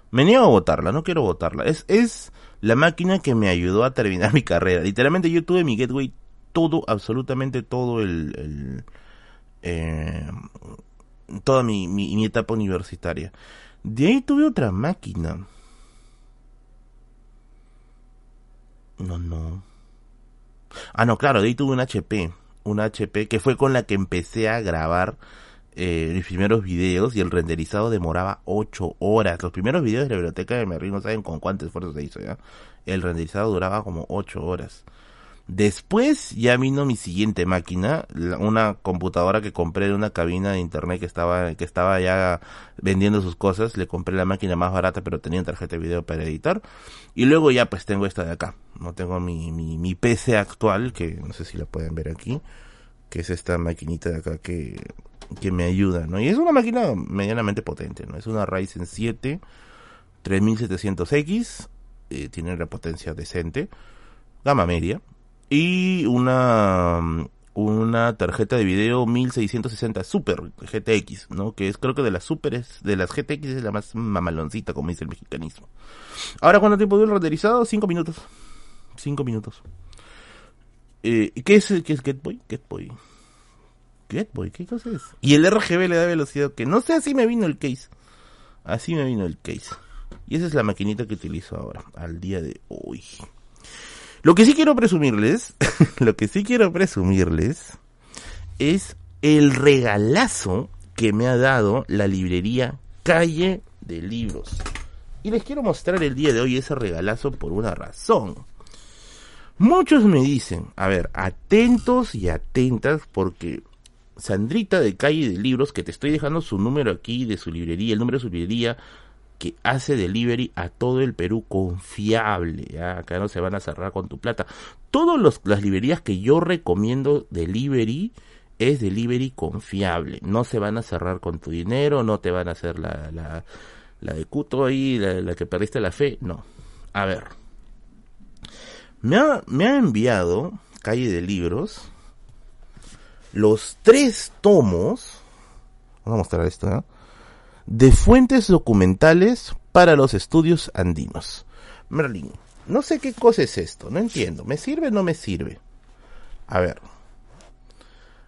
Me niego a botarla, no quiero botarla. Es, es la máquina que me ayudó a terminar mi carrera. Literalmente yo tuve mi Gateway todo, absolutamente todo el, el eh, toda mi, mi, mi etapa universitaria. De ahí tuve otra máquina. No, no. Ah, no, claro, de ahí tuve un HP un HP que fue con la que empecé a grabar eh, mis primeros videos y el renderizado demoraba 8 horas. Los primeros videos de la biblioteca de Merlin no saben con cuánto esfuerzo se hizo ya. El renderizado duraba como 8 horas. Después ya vino mi siguiente máquina, una computadora que compré de una cabina de internet que estaba, que estaba ya vendiendo sus cosas. Le compré la máquina más barata, pero tenía tarjeta de video para editar. Y luego ya pues tengo esta de acá. No tengo mi, mi, PC actual, que no sé si la pueden ver aquí, que es esta maquinita de acá que, que me ayuda, ¿no? Y es una máquina medianamente potente, ¿no? Es una Ryzen 7 3700X, eh, tiene una potencia decente, gama media y una una tarjeta de video 1660 Super GTX, ¿no? Que es creo que de las superes, de las GTX es la más mamaloncita, como dice el mexicanismo. Ahora, ¿cuánto tiempo dura renderizado? 5 minutos. 5 minutos. Eh, ¿Qué es, qué es Getboy? Getboy. Getboy, ¿qué cosa es? Y el RGB le da velocidad que no sé, así me vino el case. Así me vino el case. Y esa es la maquinita que utilizo ahora, al día de hoy. Lo que sí quiero presumirles, lo que sí quiero presumirles es el regalazo que me ha dado la librería Calle de Libros. Y les quiero mostrar el día de hoy ese regalazo por una razón. Muchos me dicen, a ver, atentos y atentas porque Sandrita de Calle de Libros, que te estoy dejando su número aquí de su librería, el número de su librería, que hace delivery a todo el Perú confiable. ¿ya? Acá no se van a cerrar con tu plata. Todas las librerías que yo recomiendo delivery es delivery confiable. No se van a cerrar con tu dinero, no te van a hacer la, la, la de cuto ahí, la, que perdiste la fe. No. A ver. Me ha, me ha enviado Calle de Libros los tres tomos. Vamos a mostrar esto, ¿no? De fuentes documentales para los estudios andinos. Merlin, no sé qué cosa es esto, no entiendo. ¿Me sirve o no me sirve? A ver.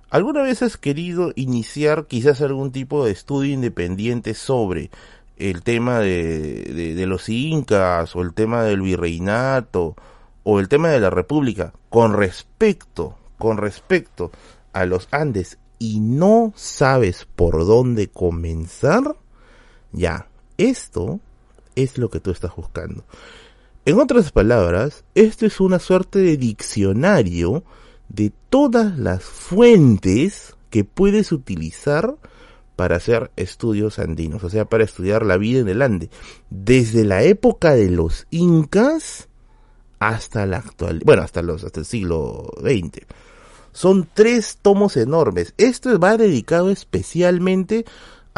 ¿Alguna vez has querido iniciar quizás algún tipo de estudio independiente sobre el tema de, los incas o el tema del virreinato o el tema de la república con respecto, con respecto a los Andes y no sabes por dónde comenzar? Ya, esto es lo que tú estás buscando. En otras palabras, esto es una suerte de diccionario de todas las fuentes que puedes utilizar para hacer estudios andinos, o sea, para estudiar la vida en el Ande, desde la época de los incas hasta la actual, bueno, hasta los hasta el siglo XX. Son tres tomos enormes. Esto va dedicado especialmente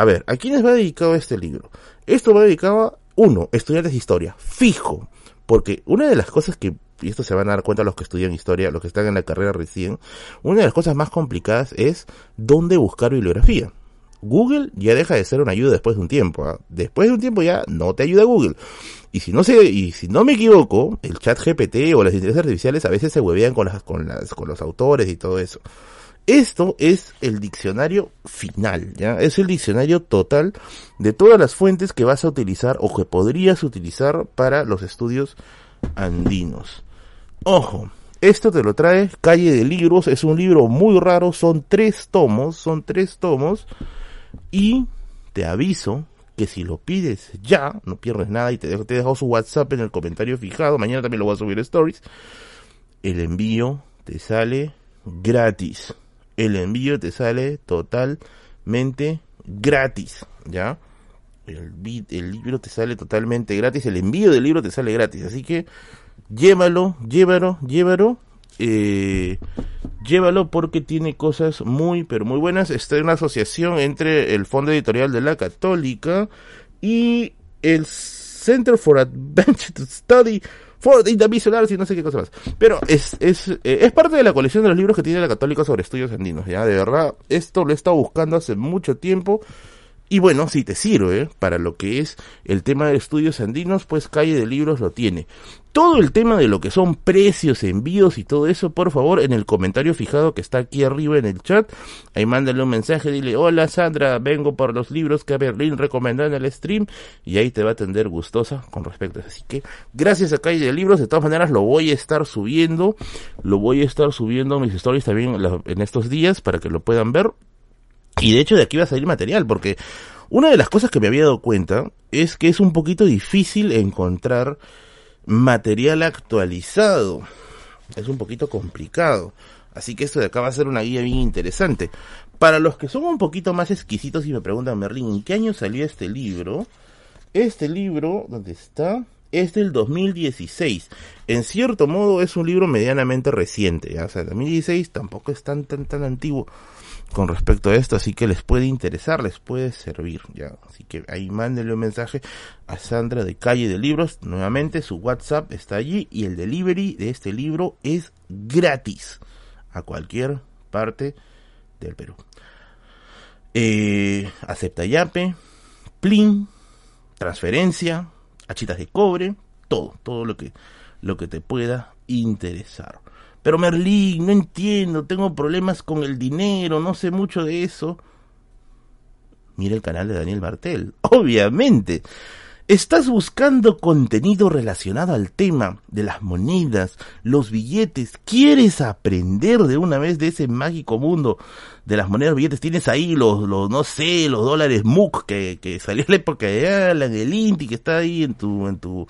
a ver, ¿a quiénes va dedicado este libro? Esto va dedicado a, uno, estudiantes de historia, fijo, porque una de las cosas que, y esto se van a dar cuenta los que estudian historia, los que están en la carrera recién, una de las cosas más complicadas es dónde buscar bibliografía. Google ya deja de ser una ayuda después de un tiempo. ¿ah? Después de un tiempo ya no te ayuda Google. Y si no se, y si no me equivoco, el chat GPT o las inteligencias artificiales a veces se huevean con las, con las, con los autores y todo eso. Esto es el diccionario final, ¿ya? Es el diccionario total de todas las fuentes que vas a utilizar o que podrías utilizar para los estudios andinos. Ojo, esto te lo trae Calle de Libros, es un libro muy raro, son tres tomos, son tres tomos, y te aviso que si lo pides ya, no pierdes nada y te dejo, te su WhatsApp en el comentario fijado, mañana también lo voy a subir stories, el envío te sale gratis el envío te sale totalmente gratis, ¿ya? El, el libro te sale totalmente gratis, el envío del libro te sale gratis, así que llévalo, llévalo, llévalo, eh, llévalo porque tiene cosas muy, pero muy buenas. Está en una asociación entre el Fondo Editorial de la Católica y el Center for Advanced Study for the y no sé qué cosa más. Pero es, es, eh, es parte de la colección de los libros que tiene la Católica sobre estudios andinos, ya, de verdad, esto lo he estado buscando hace mucho tiempo y bueno, si te sirve para lo que es el tema de estudios andinos, pues Calle de Libros lo tiene. Todo el tema de lo que son precios, envíos y todo eso, por favor, en el comentario fijado que está aquí arriba en el chat, ahí mándale un mensaje, dile, hola Sandra, vengo por los libros que Berlín recomendó en el stream, y ahí te va a atender gustosa con respecto a eso. Así que, gracias a Calle de Libros, de todas maneras lo voy a estar subiendo, lo voy a estar subiendo mis stories también en estos días para que lo puedan ver. Y de hecho de aquí va a salir material, porque una de las cosas que me había dado cuenta es que es un poquito difícil encontrar material actualizado. Es un poquito complicado. Así que esto de acá va a ser una guía bien interesante. Para los que son un poquito más exquisitos y me preguntan, Merlin, ¿en qué año salió este libro? Este libro, ¿dónde está? Es del 2016. En cierto modo es un libro medianamente reciente. ¿ya? O sea, 2016 tampoco es tan, tan, tan antiguo con respecto a esto, así que les puede interesar, les puede servir, ya. Así que ahí mándenle un mensaje a Sandra de Calle de Libros, nuevamente su WhatsApp está allí y el delivery de este libro es gratis a cualquier parte del Perú. Eh, acepta Yape, Plin, transferencia, achitas de cobre, todo, todo lo que, lo que te pueda interesar. Pero Merlín, no entiendo, tengo problemas con el dinero, no sé mucho de eso. Mira el canal de Daniel Martel, obviamente. ¿Estás buscando contenido relacionado al tema de las monedas, los billetes? ¿Quieres aprender de una vez de ese mágico mundo de las monedas, billetes? Tienes ahí los, los no sé, los dólares MUC que, que salió en la época de Alan, el Inti que está ahí en tu, en tu,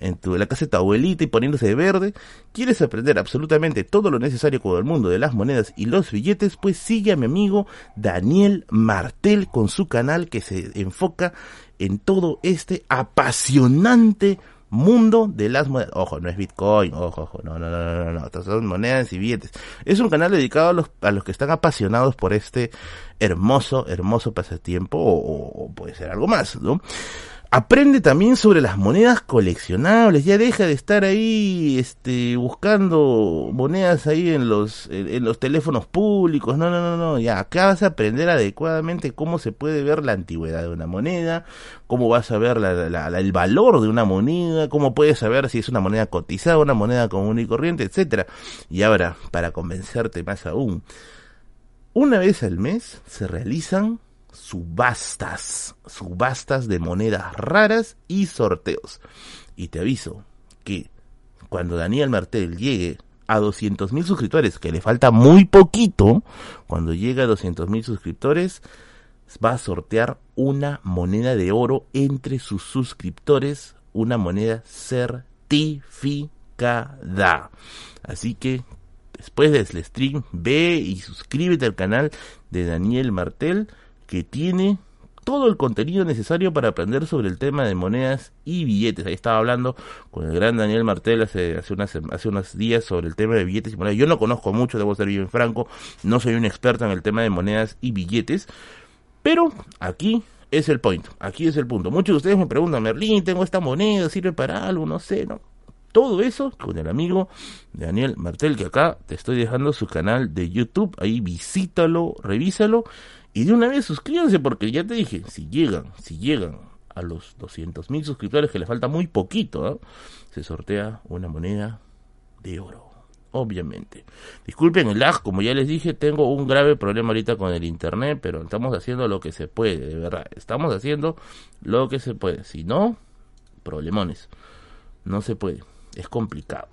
en tu, en la casa de tu abuelita y poniéndose de verde. ¿Quieres aprender absolutamente todo lo necesario con el mundo de las monedas y los billetes? Pues sigue a mi amigo Daniel Martel con su canal que se enfoca en todo este apasionante mundo de las monedas. Ojo, no es Bitcoin, ojo, ojo, no, no, no, no, no, son monedas y billetes. Es un canal dedicado a los, a los que están apasionados por este hermoso, hermoso pasatiempo o, o puede ser algo más, ¿no? Aprende también sobre las monedas coleccionables, ya deja de estar ahí este buscando monedas ahí en los en, los teléfonos públicos. No, no, no, no, ya acá vas a aprender adecuadamente cómo se puede ver la antigüedad de una moneda, cómo vas a ver la, el valor de una moneda, cómo puedes saber si es una moneda cotizada, una moneda común y corriente, etcétera. Y ahora, para convencerte más aún, una vez al mes se realizan subastas, subastas de monedas raras y sorteos. Y te aviso que cuando Daniel Martel llegue a 200 mil suscriptores, que le falta muy poquito, cuando llegue a 200 mil suscriptores, va a sortear una moneda de oro entre sus suscriptores, una moneda certificada. Así que después del stream, ve y suscríbete al canal de Daniel Martel que tiene todo el contenido necesario para aprender sobre el tema de monedas y billetes. Ahí estaba hablando con el gran Daniel Martel hace, unas, unos días sobre el tema de billetes y monedas. Yo no conozco mucho, debo ser bien franco, no soy un experto en el tema de monedas y billetes, pero aquí es el point, aquí es el punto. Muchos de ustedes me preguntan, Merlín, tengo esta moneda, sirve para algo, no sé, ¿no? Todo eso con el amigo Daniel Martel, que acá te estoy dejando su canal de YouTube, ahí visítalo, revísalo y de una vez suscríbanse porque ya te dije, si llegan, si llegan a los 200 mil suscriptores, que le falta muy poquito, ¿eh? se sortea una moneda de oro. Obviamente. Disculpen el lag, como ya les dije, tengo un grave problema ahorita con el internet, pero estamos haciendo lo que se puede, de verdad. Estamos haciendo lo que se puede. Si no, problemones. No se puede. Es complicado.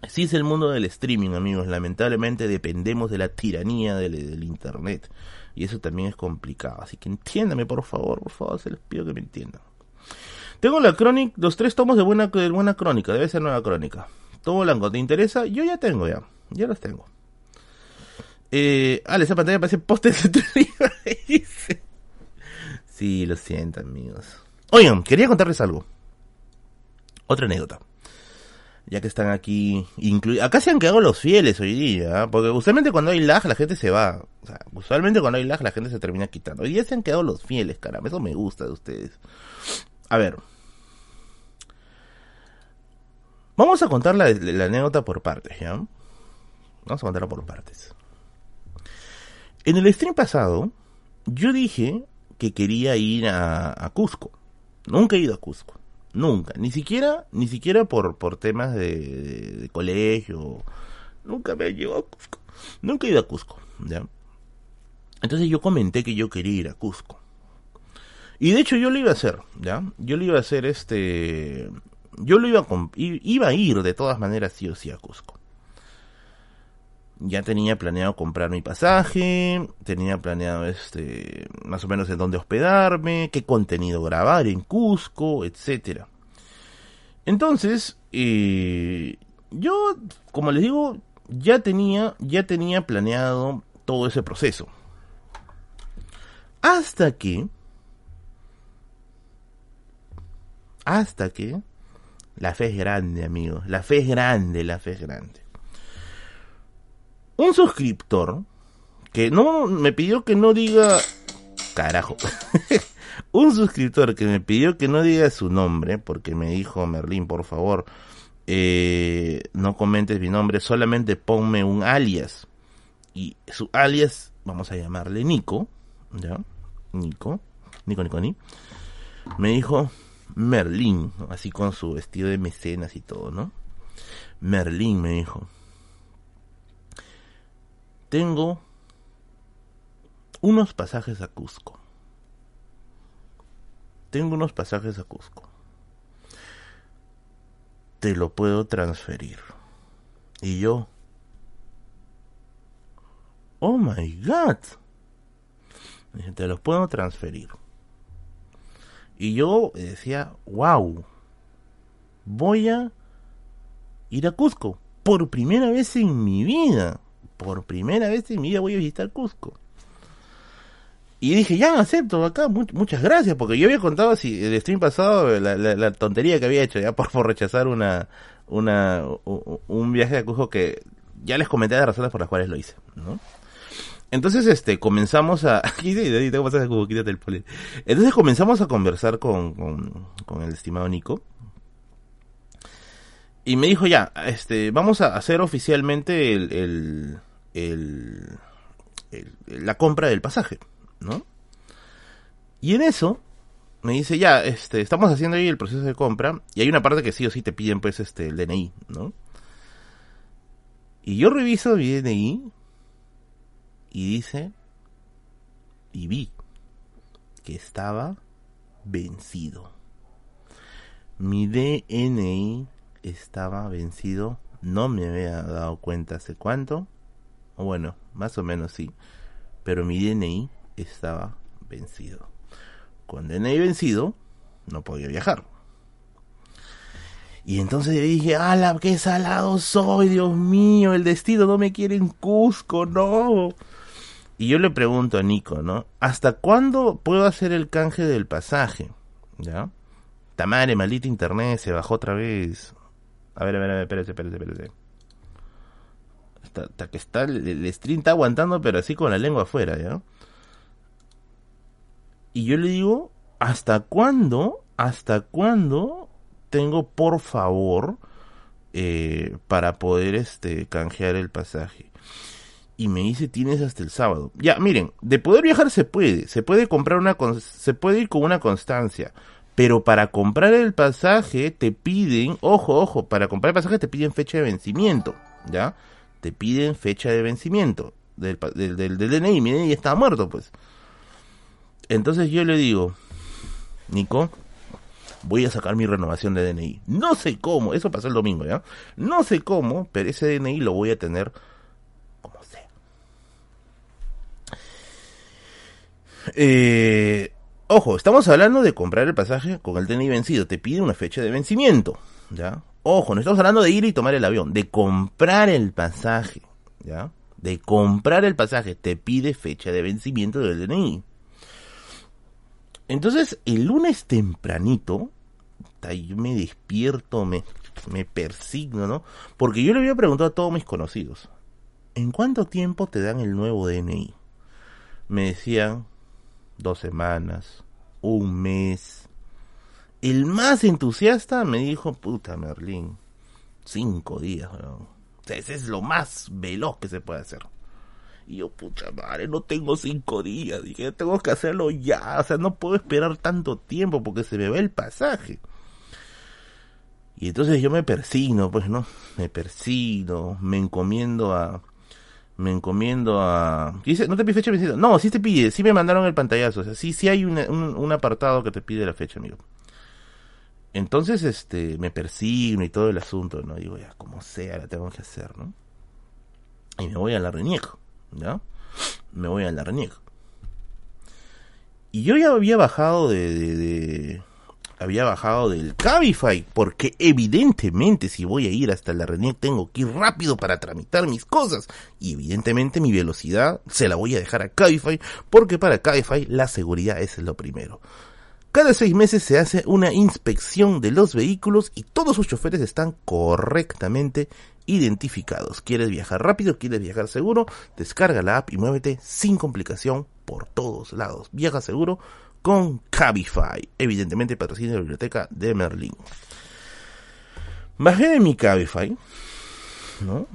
Así es el mundo del streaming, amigos. Lamentablemente dependemos de la tiranía del internet. Y eso también es complicado. Así que entiéndame, por favor, por favor, se les pido que me entiendan. Tengo la crónica, los tres tomos de buena, de buena crónica, debe ser nueva crónica. Tomo blanco, ¿te interesa? Yo ya tengo ya, ya los tengo. Eh, ah, esa pantalla parece póster de Sí, lo siento, amigos. Oigan, quería contarles algo. Otra anécdota ya que están aquí incluidos. Acá se han quedado los fieles hoy día, ¿ah? porque usualmente cuando hay lag la gente se va. O sea, usualmente cuando hay lag la gente se termina quitando. Hoy día se han quedado los fieles, caramba, eso me gusta de ustedes. A ver. Vamos a contar la, anécdota por partes, ¿ya? Vamos a contarla por partes. En el stream pasado, yo dije que quería ir a Cusco. Nunca he ido a Cusco. Nunca, ni siquiera, ni siquiera por, por temas de, colegio. Nunca me ido a Cusco. Nunca he ido a Cusco, ¿ya? Entonces yo comenté que yo quería ir a Cusco. Y de hecho yo lo iba a hacer, ¿ya? Yo lo iba a hacer este... Yo lo iba a, iba a ir de todas maneras sí o sí a Cusco ya tenía planeado comprar mi pasaje, tenía planeado este más o menos en dónde hospedarme, qué contenido grabar en Cusco, etcétera. Entonces, eh, yo, como les digo, ya tenía, ya tenía planeado todo ese proceso. Hasta que, hasta que, la fe es grande, amigos, la fe es grande, la fe es grande un suscriptor que no me pidió que no diga carajo un suscriptor que me pidió que no diga su nombre porque me dijo Merlín por favor eh, no comentes mi nombre solamente ponme un alias y su alias, vamos a llamarle Nico, ¿ya? Nico, Nico Niconi, me dijo Merlín, así con su vestido de mecenas y todo, ¿no? Merlín me dijo, tengo unos pasajes a Cusco. Tengo unos pasajes a Cusco. Te lo puedo transferir. Y yo, oh my god. te los puedo transferir. Y yo decía, wow, voy a ir a Cusco. Por primera vez en mi vida. Por primera vez en mi vida voy a visitar Cusco. Y dije, ya, acepto acá, muchas gracias, porque yo había contado si el stream pasado la, tontería que había hecho, ya por, rechazar una, una, un viaje a Cusco que ya les comenté las razones por las cuales lo hice, ¿no? Entonces, este, comenzamos a... Entonces comenzamos a conversar con, con, el estimado Nico. Y me dijo, ya, este, vamos a hacer oficialmente el, el, la compra del pasaje, ¿no? Y en eso, me dice, ya, este, estamos haciendo ahí el proceso de compra. Y hay una parte que sí o sí te piden, pues, este, el DNI, ¿no? Y yo reviso mi DNI y dice, y vi que estaba vencido. Mi DNI estaba vencido, no me había dado cuenta hace cuánto, bueno, más o menos sí, pero mi DNI estaba vencido. Con DNI vencido, no podía viajar. Y entonces yo dije, ¡ala, qué salado soy! Dios mío, el destino no me quiere en Cusco, no. Y yo le pregunto a Nico, ¿no? ¿Hasta cuándo puedo hacer el canje del pasaje? ¿Ya? Tamare, maldito internet, se bajó otra vez. A ver, a ver, a ver, espérate, espérate, espérate. Hasta, que está, el, stream está aguantando, pero así con la lengua afuera, ¿ya? Y yo le digo, ¿hasta cuándo? ¿Hasta cuándo tengo, por favor, eh, para poder este canjear el pasaje? y me dice tienes hasta el sábado. Ya, miren, de poder viajar se puede, se puede comprar una, se puede ir con una constancia, pero para comprar el pasaje te piden, ojo, ojo, para comprar el pasaje te piden fecha de vencimiento, ¿ya? Te piden fecha de vencimiento del, del, del, del DNI, mi DNI está muerto, pues. Entonces yo le digo, Nico, voy a sacar mi renovación de DNI. No sé cómo, eso pasó el domingo, ¿ya? No sé cómo, pero ese DNI lo voy a tener Eh, ojo, estamos hablando de comprar el pasaje con el DNI vencido. Te pide una fecha de vencimiento, ¿ya? Ojo, no estamos hablando de ir y tomar el avión, de comprar el pasaje, ¿ya? De comprar el pasaje, te pide fecha de vencimiento del DNI. Entonces, el lunes tempranito, yo me despierto, me, me persigno, ¿no? Porque yo le había preguntado a todos mis conocidos, ¿en cuánto tiempo te dan el nuevo DNI? Me decían, dos semanas, un mes. El más entusiasta me dijo, puta Merlín, cinco días, ese es lo más veloz que se puede hacer. Y yo, pucha madre, no tengo cinco días. Dije, tengo que hacerlo ya. O sea, no puedo esperar tanto tiempo porque se me ve el pasaje. Y entonces yo me persino, pues, ¿no? Me persino, me encomiendo a, me encomiendo a... Dice, ¿no te pide fecha de No, sí te pide, sí me mandaron el pantallazo. O sea, sí, hay un, apartado que te pide la fecha, amigo. Entonces, este, me persigno y todo el asunto, ¿no? Digo, ya, como sea, la tengo que hacer, ¿no? Y me voy a la reniejo, ¿ya? Me voy a la reniejo. Y yo ya había bajado de, había bajado del Cabify, porque evidentemente si voy a ir hasta la RENIEC tengo que ir rápido para tramitar mis cosas, y evidentemente mi velocidad se la voy a dejar a Cabify, porque para Cabify la seguridad es lo primero. Cada seis meses se hace una inspección de los vehículos y todos sus choferes están correctamente identificados. ¿Quieres viajar rápido? ¿Quieres viajar seguro? Descarga la app y muévete sin complicación por todos lados. Viaja seguro con Cabify. Evidentemente patrocina la biblioteca de Merlin. Bajé de mi Cabify, ¿no?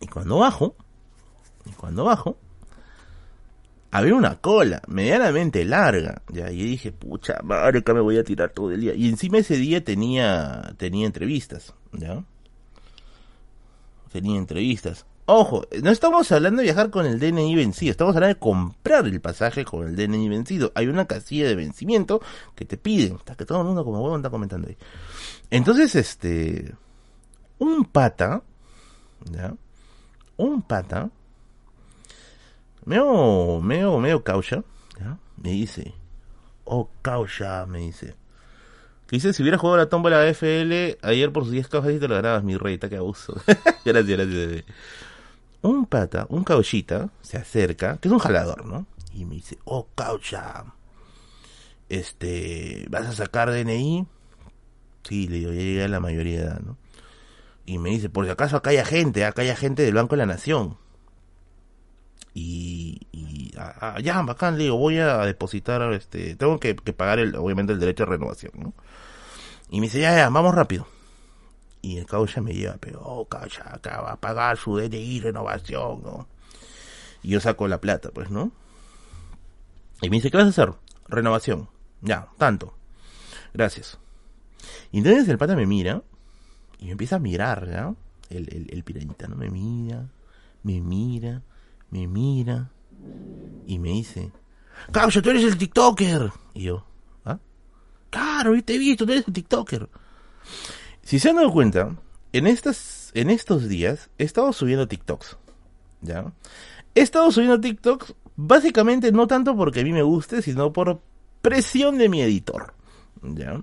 Y cuando bajo, Y cuando bajo, había una cola medianamente larga, ya, y dije, pucha madre, acá me voy a tirar todo el día. Y encima ese día tenía, tenía entrevistas, ya. Tenía entrevistas. Ojo, no estamos hablando de viajar con el DNI vencido, estamos hablando de comprar el pasaje con el DNI vencido. Hay una casilla de vencimiento que te piden, hasta que todo el mundo como huevo está comentando ahí. Entonces, este, un pata, ¿ya? Un pata, medio, medio, medio caucha. Me dice, oh caucha, me dice. dice, si hubiera jugado la tómbola FL ayer por sus 10 cauchas y te lo ganabas, mi rey, que abuso. gracias, gracias un pata, un cauchita, se acerca, que es un jalador, ¿no? Y me dice, oh, caucha, este, ¿vas a sacar DNI? Sí, le digo, ya llegué a la mayoría de edad, ¿no? Y me dice, por si acaso acá hay gente, acá hay gente del Banco de la Nación. Y, ya, bacán, le digo, voy a depositar, este, tengo que, pagar, el, obviamente, el derecho de renovación, ¿no? Y me dice, ya, ya, vamos rápido. Y el caucha me lleva, pero, oh, caucha, acá va a pagar su DNI renovación, ¿no? Y yo saco la plata, pues, ¿no? Y me dice, ¿qué vas a hacer? Renovación. Ya, tanto. Gracias. Y entonces el pata me mira y me empieza a mirar, ¿ya? El, el, el pirañita, ¿no? Me mira, me mira, me mira y me dice, Caucha, tú eres el TikToker. Y yo, ¿ah? Claro, te he visto, tú eres el TikToker. Si se han dado cuenta, en, estas, en estos días he estado subiendo TikToks. ¿Ya? He estado subiendo TikToks básicamente no tanto porque a mí me guste, sino por presión de mi editor. ¿Ya?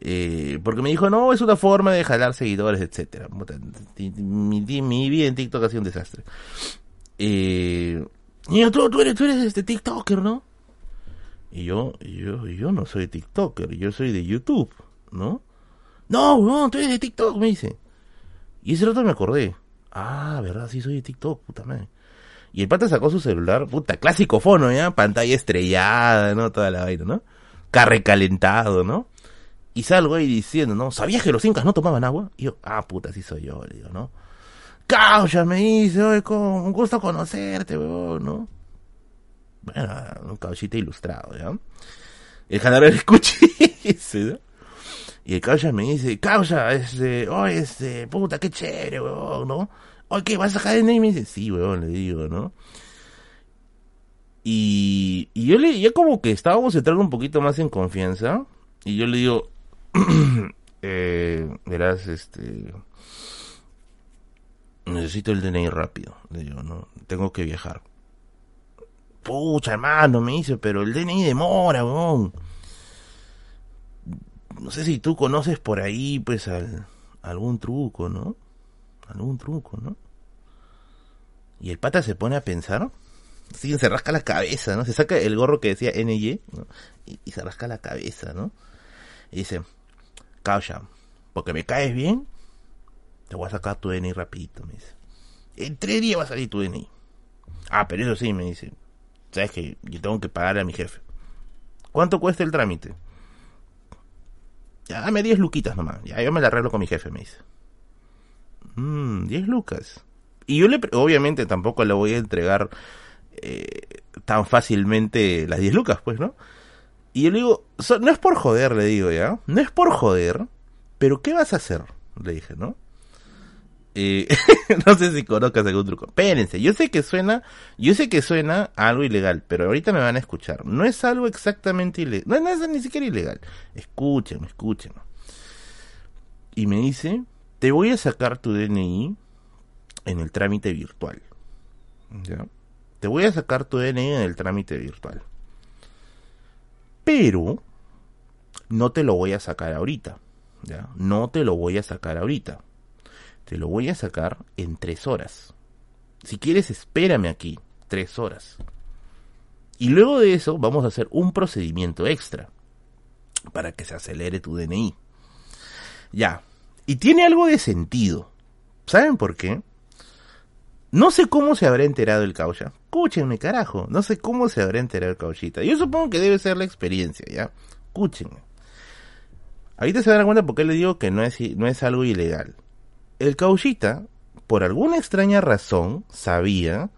Eh, porque me dijo, no, es una forma de jalar seguidores, etcétera. Mi, mi, vida en TikTok ha sido un desastre. Y yo, tú, tú, eres, tú eres este TikToker, ¿no? Y yo, yo, yo no soy TikToker, yo soy de YouTube, ¿no? No, no, tú eres de TikTok, me dice. Y ese rato me acordé. Ah, verdad, sí soy de TikTok, puta madre. Y el pata sacó su celular, puta, clásico fono, ¿ya? Pantalla estrellada, ¿no? Toda la vaina, ¿no? Carrecalentado, ¿no? Y salgo ahí diciendo, ¿no? ¿Sabías que los incas no tomaban agua? Y yo, ah, puta, sí soy yo, le digo, ¿no? Caucha, me dice, oye, con un gusto conocerte, weón, ¿no? Bueno, un cauchita ilustrado, ¿ya? El jalador escuché, ¿no? Y el causa me dice, causa, este, oh, este, puta, qué chévere, weón, ¿no? Oye, ¿qué? ¿Vas a sacar el Y me dice, sí, weón, le digo, ¿no? Y, y yo le, ya como que estábamos entrando un poquito más en confianza. Y yo le digo, eh, verás, este, necesito el DNI rápido. Le digo, no, tengo que viajar. Pucha, hermano, me dice, pero el DNI demora, weón no sé si tú conoces por ahí, pues, algún truco, ¿no? Algún truco, ¿no? Y el pata se pone a pensar, sí, se rasca la cabeza, ¿no? Se saca el gorro que decía NY, ¿no? y, se rasca la cabeza, ¿no? Y dice, causa, porque me caes bien, te voy a sacar tu DNI rapidito, me dice. En tres días va a salir tu DNI. Ah, pero eso sí, me dice. Sabes que yo tengo que pagarle a mi jefe. ¿Cuánto cuesta el trámite? Ya, dame 10 luquitas nomás. Ya, yo me la arreglo con mi jefe, me dice. Mmm, 10 lucas. Y yo le, obviamente tampoco le voy a entregar eh, tan fácilmente las 10 lucas, pues, ¿no? Y yo le digo, no es por joder, le digo, ¿ya? No es por joder, pero ¿qué vas a hacer? Le dije, ¿no? Eh, no sé si conozcas algún truco. Espérense, yo sé que suena, yo sé que suena algo ilegal, pero ahorita me van a escuchar. No es algo exactamente ilegal, no, es ni siquiera ilegal. Escuchen, escuchen. Y me dice, te voy a sacar tu DNI en el trámite virtual. ¿Ya? Te voy a sacar tu DNI en el trámite virtual. Pero no te lo voy a sacar ahorita. ¿Ya? No te lo voy a sacar ahorita te lo voy a sacar en tres horas. Si quieres, espérame aquí, tres horas. Y luego de eso vamos a hacer un procedimiento extra para que se acelere tu DNI. Ya. Y tiene algo de sentido. ¿Saben por qué? No sé cómo se habrá enterado el caucha. Escúchenme, carajo. No sé cómo se habrá enterado el cauchita. Yo supongo que debe ser la experiencia, ¿ya? Escúchenme. Ahorita se dan cuenta porque le digo que no es, no es algo ilegal el cauchita, por alguna extraña razón, sabía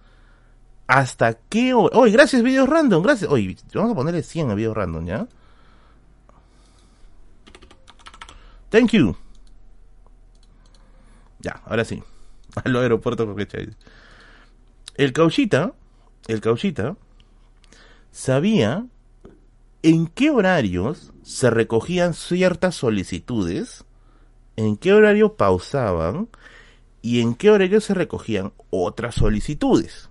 hasta qué hora. Oye, gracias, videos random, gracias. Oye, vamos a ponerle 100 a videos random, ¿ya? Thank you. Ya, ahora sí. Al aeropuerto porque El cauchita, el cauchita, sabía en qué horarios se recogían ciertas solicitudes, en qué horario pausaban y en qué horario se recogían otras solicitudes.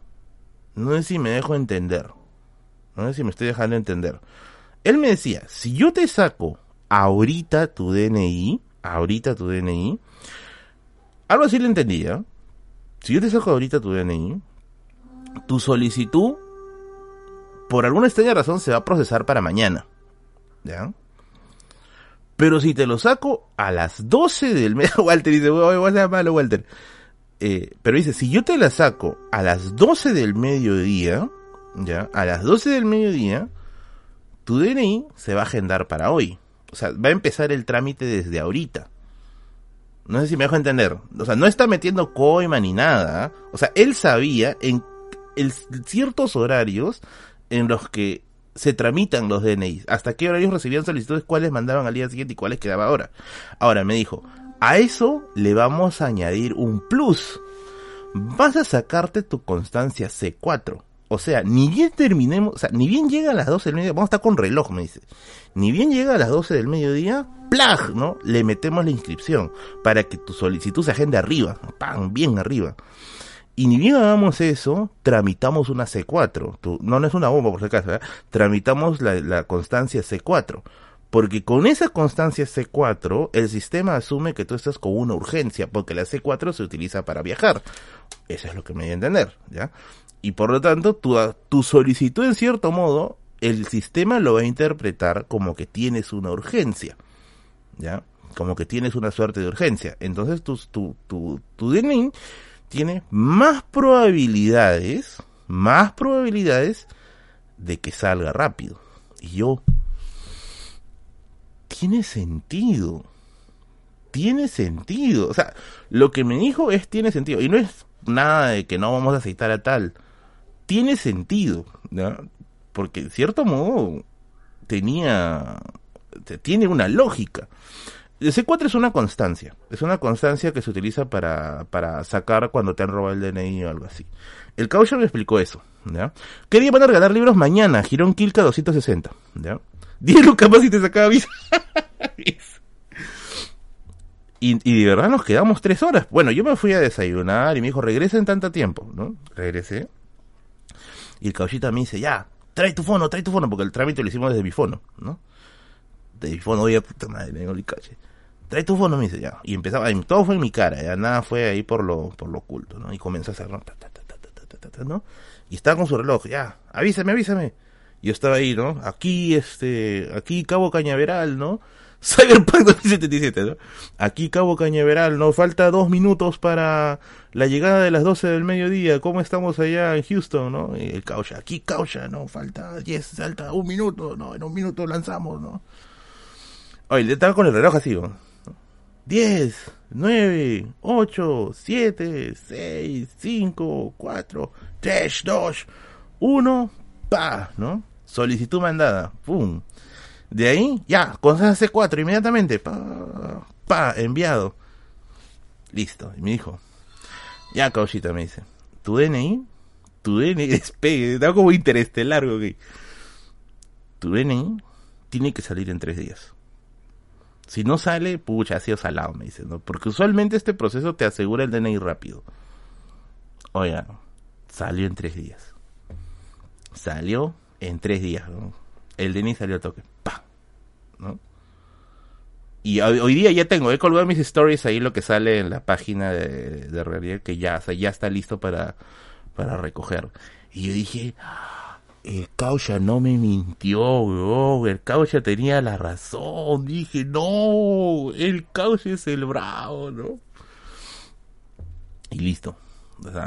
No sé si me dejo entender. No sé si me estoy dejando entender. Él me decía, si yo te saco ahorita tu DNI, ahorita tu DNI, algo así le entendía. Si yo te saco ahorita tu DNI, tu solicitud, por alguna extraña razón, se va a procesar para mañana. ¿Ya? Pero si te lo saco a las 12 del mes, Walter dice, voy a malo, Walter. Eh, pero dice, si yo te la saco a las 12 del mediodía, ya, a las 12 del mediodía, tu DNI se va a agendar para hoy. O sea, va a empezar el trámite desde ahorita. No sé si me dejo entender. O sea, no está metiendo coima ni nada. O sea, él sabía en ciertos horarios en los que se tramitan los DNIs. Hasta qué horarios recibían solicitudes, cuáles mandaban al día siguiente y cuáles quedaba ahora. Ahora me dijo, a eso le vamos a añadir un plus. Vas a sacarte tu constancia C4. O sea, ni bien terminemos, o sea, ni bien llega a las 12 del mediodía, vamos a estar con reloj, me dice. Ni bien llega a las 12 del mediodía, ¡plag! ¿no? Le metemos la inscripción para que tu solicitud se agende arriba, ¡pam! Bien arriba. Y ni bien hagamos eso, tramitamos una C4. no, no es una bomba por si acaso, ¿eh? tramitamos la, la constancia C4. Porque con esa constancia C4, el sistema asume que tú estás con una urgencia, porque la C4 se utiliza para viajar. Eso es lo que me dio a entender, ¿ya? Y por lo tanto, tu, tu solicitud, en cierto modo, el sistema lo va a interpretar como que tienes una urgencia, ¿ya? Como que tienes una suerte de urgencia. Entonces, tu, tu, tu, tu DNI tiene más probabilidades, más probabilidades de que salga rápido. Y yo, tiene sentido. Tiene sentido. O sea, lo que me dijo es tiene sentido. Y no es nada de que no vamos a aceitar a tal. Tiene sentido. Porque en cierto modo tenía... Tiene una lógica. El C4 es una constancia. Es una constancia que se utiliza para, para sacar cuando te han robado el DNI o algo así. El caucho me explicó eso. ¿ya? ¿Qué día van a regalar libros mañana? Girón Kilka 260. ¿ya? 10 lucas más y te sacaba visa. y, de verdad nos quedamos tres horas. Bueno, yo me fui a desayunar y me dijo, regresa en tanto tiempo, ¿no? Regresé. Y el cauchita me dice, ya, trae tu fono, trae tu fono, porque el trámite lo hicimos desde mi fono, ¿no? De mi fono, oye, puta madre, me el cache. Trae tu fono, me dice, ya. Y empezaba, todo fue en mi cara, ya nada fue ahí por lo, por lo oculto, ¿no? Y comenzó a hacer, ¿no? ¿no? Y estaba con su reloj, ya, avísame, avísame. Yo estaba ahí, ¿no? Aquí, este, aquí Cabo Cañaveral, ¿no? Cyberpunk 2077, ¿no? Aquí Cabo Cañaveral, ¿no? Falta dos minutos para la llegada de las 12 del mediodía. ¿Cómo estamos allá en Houston, no? Y el caucha, aquí caucha, ¿no? Falta 10, falta un minuto, ¿no? En un minuto lanzamos, ¿no? Oye, estaba con el reloj así, ¿no? 10, 9, 8, 7, 6, 5, 4, 3, 2, 1, pa, ¿no? Solicitud mandada, pum. De ahí, ya, con C4 inmediatamente, pa, pa, enviado. Listo. Y me dijo, ya, causita, me dice, tu DNI, tu DNI, despegue, da como interestelar, ok. Tu DNI tiene que salir en tres días. Si no sale, pucha, ha sido salado, me dice, ¿no? Porque usualmente este proceso te asegura el DNI rápido. Oiga, salió en tres días. Salió en tres días. El Denis salió a toque. ¡Pah! ¿no? Y hoy, día ya tengo, he colgado mis stories ahí lo que sale en la página de, de que ya, ya está listo para, para recoger. Y yo dije, el caucha no me mintió, el caucha tenía la razón. Dije, no, el caucha es el bravo, ¿no? Y listo.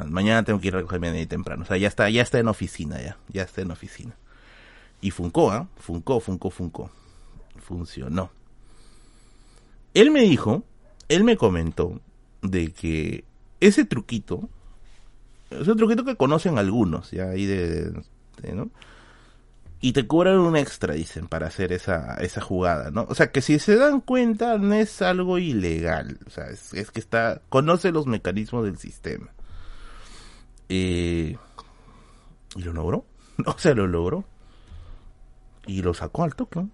mañana tengo que ir a recogerme de temprano. O sea, ya está, ya está en oficina, ya, ya está en oficina. Y funcó, ¿ah? Funcó, funcó, funcó. Funcionó. Él me dijo, él me comentó de que ese truquito Es un truquito que conocen algunos, ya ahí de, ¿no? Y te cobran un extra, dicen, para hacer esa, esa jugada, ¿no? O sea, que si se dan cuenta, no es algo ilegal. O sea, es, que está, conoce los mecanismos del sistema. Eh, y lo logró. O sea, lo logró. Y lo sacó al toque.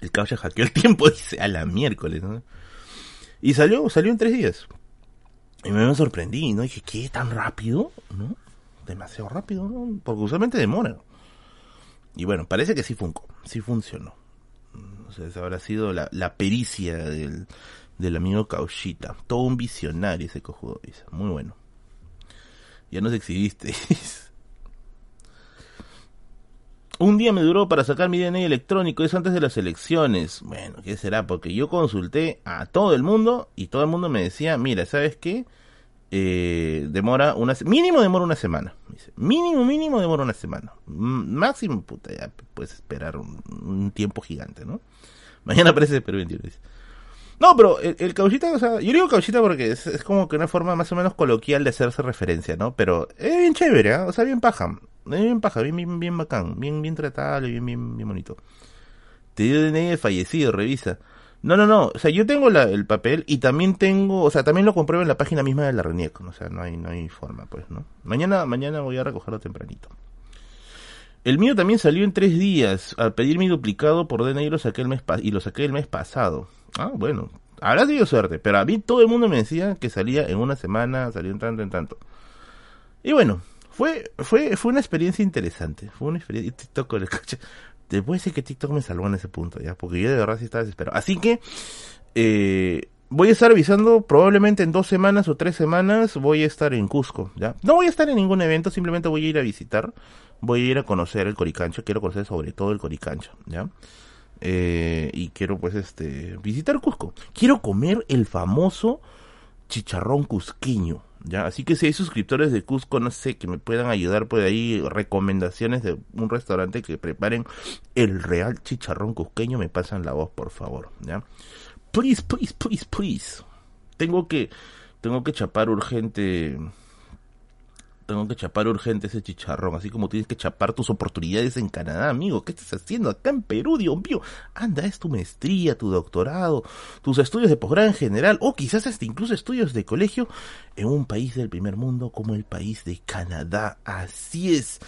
El caballo hackeó el tiempo, dice, a la miércoles, ¿no? Y salió, salió en tres días. Y me sorprendí, ¿no? dije, ¿qué? ¿Tan rápido? ¿No? Demasiado rápido, ¿no? Porque usualmente demora. Y bueno, parece que sí funcionó. Sí funcionó. O sea, esa habrá sido la, la pericia del, del amigo Cauchita. Todo un visionario ese cojudo, dice. Muy bueno. Ya nos exhibiste. un día me duró para sacar mi DNA electrónico, es antes de las elecciones. Bueno, ¿qué será? Porque yo consulté a todo el mundo y todo el mundo me decía, mira, ¿sabes qué? Eh, demora una mínimo demora una semana mínimo mínimo demora una semana máximo puta ya puedes esperar un, tiempo gigante no mañana aparece Perú 21 dice no, pero el, el cauchita, o sea, yo digo cauchita porque es, como que una forma más o menos coloquial de hacerse referencia, ¿no? Pero es bien chévere, ¿eh? O sea, bien paja. Bien paja, bien, bien, bien bacán, bien, bien tratable, bien, bien, bien bonito. Te dio DNI de fallecido, revisa. No, no, no, o sea, yo tengo el papel y también tengo, o sea, también lo compruebo en la página misma de la RENIEC, o sea, no hay, no hay forma, pues, ¿no? Mañana, mañana voy a recogerlo tempranito. El mío también salió en tres días. Al pedir mi duplicado por DNI lo saqué el mes y lo saqué el mes pasado. Ah, bueno. Habrá tenido suerte, pero a mí todo el mundo me decía que salía en una semana, salía en tanto, en tanto. Y bueno, fue, fue, fue una experiencia interesante. Fue una experiencia. TikTok con el coche. Te puedo decir que TikTok me salvó en ese punto, ya, porque yo de verdad sí estaba desesperado. Así que, eh, voy a estar avisando probablemente en dos semanas o tres semanas voy a estar en Cusco, ¿ya? No voy a estar en ningún evento, simplemente voy a ir a visitar, voy a ir a conocer el Coricancho, quiero conocer sobre todo el Coricancho, ¿ya? Eh, y quiero pues este visitar Cusco. Quiero comer el famoso chicharrón cusqueño, ¿ya? Así que si hay suscriptores de Cusco, no sé, que me puedan ayudar por ahí, recomendaciones de un restaurante que preparen el real chicharrón cusqueño, me pasan la voz, por favor, ¿ya? Please, please, please, please. Tengo que, tengo que chapar urgente tengo que chapar urgente ese chicharrón, así como tienes que chapar tus oportunidades en Canadá, amigo. ¿Qué estás haciendo acá en Perú, Dios mío? Anda, es tu maestría, tu doctorado, tus estudios de posgrado en general, o quizás hasta incluso estudios de colegio en un país del primer mundo como el país de Canadá. Así es.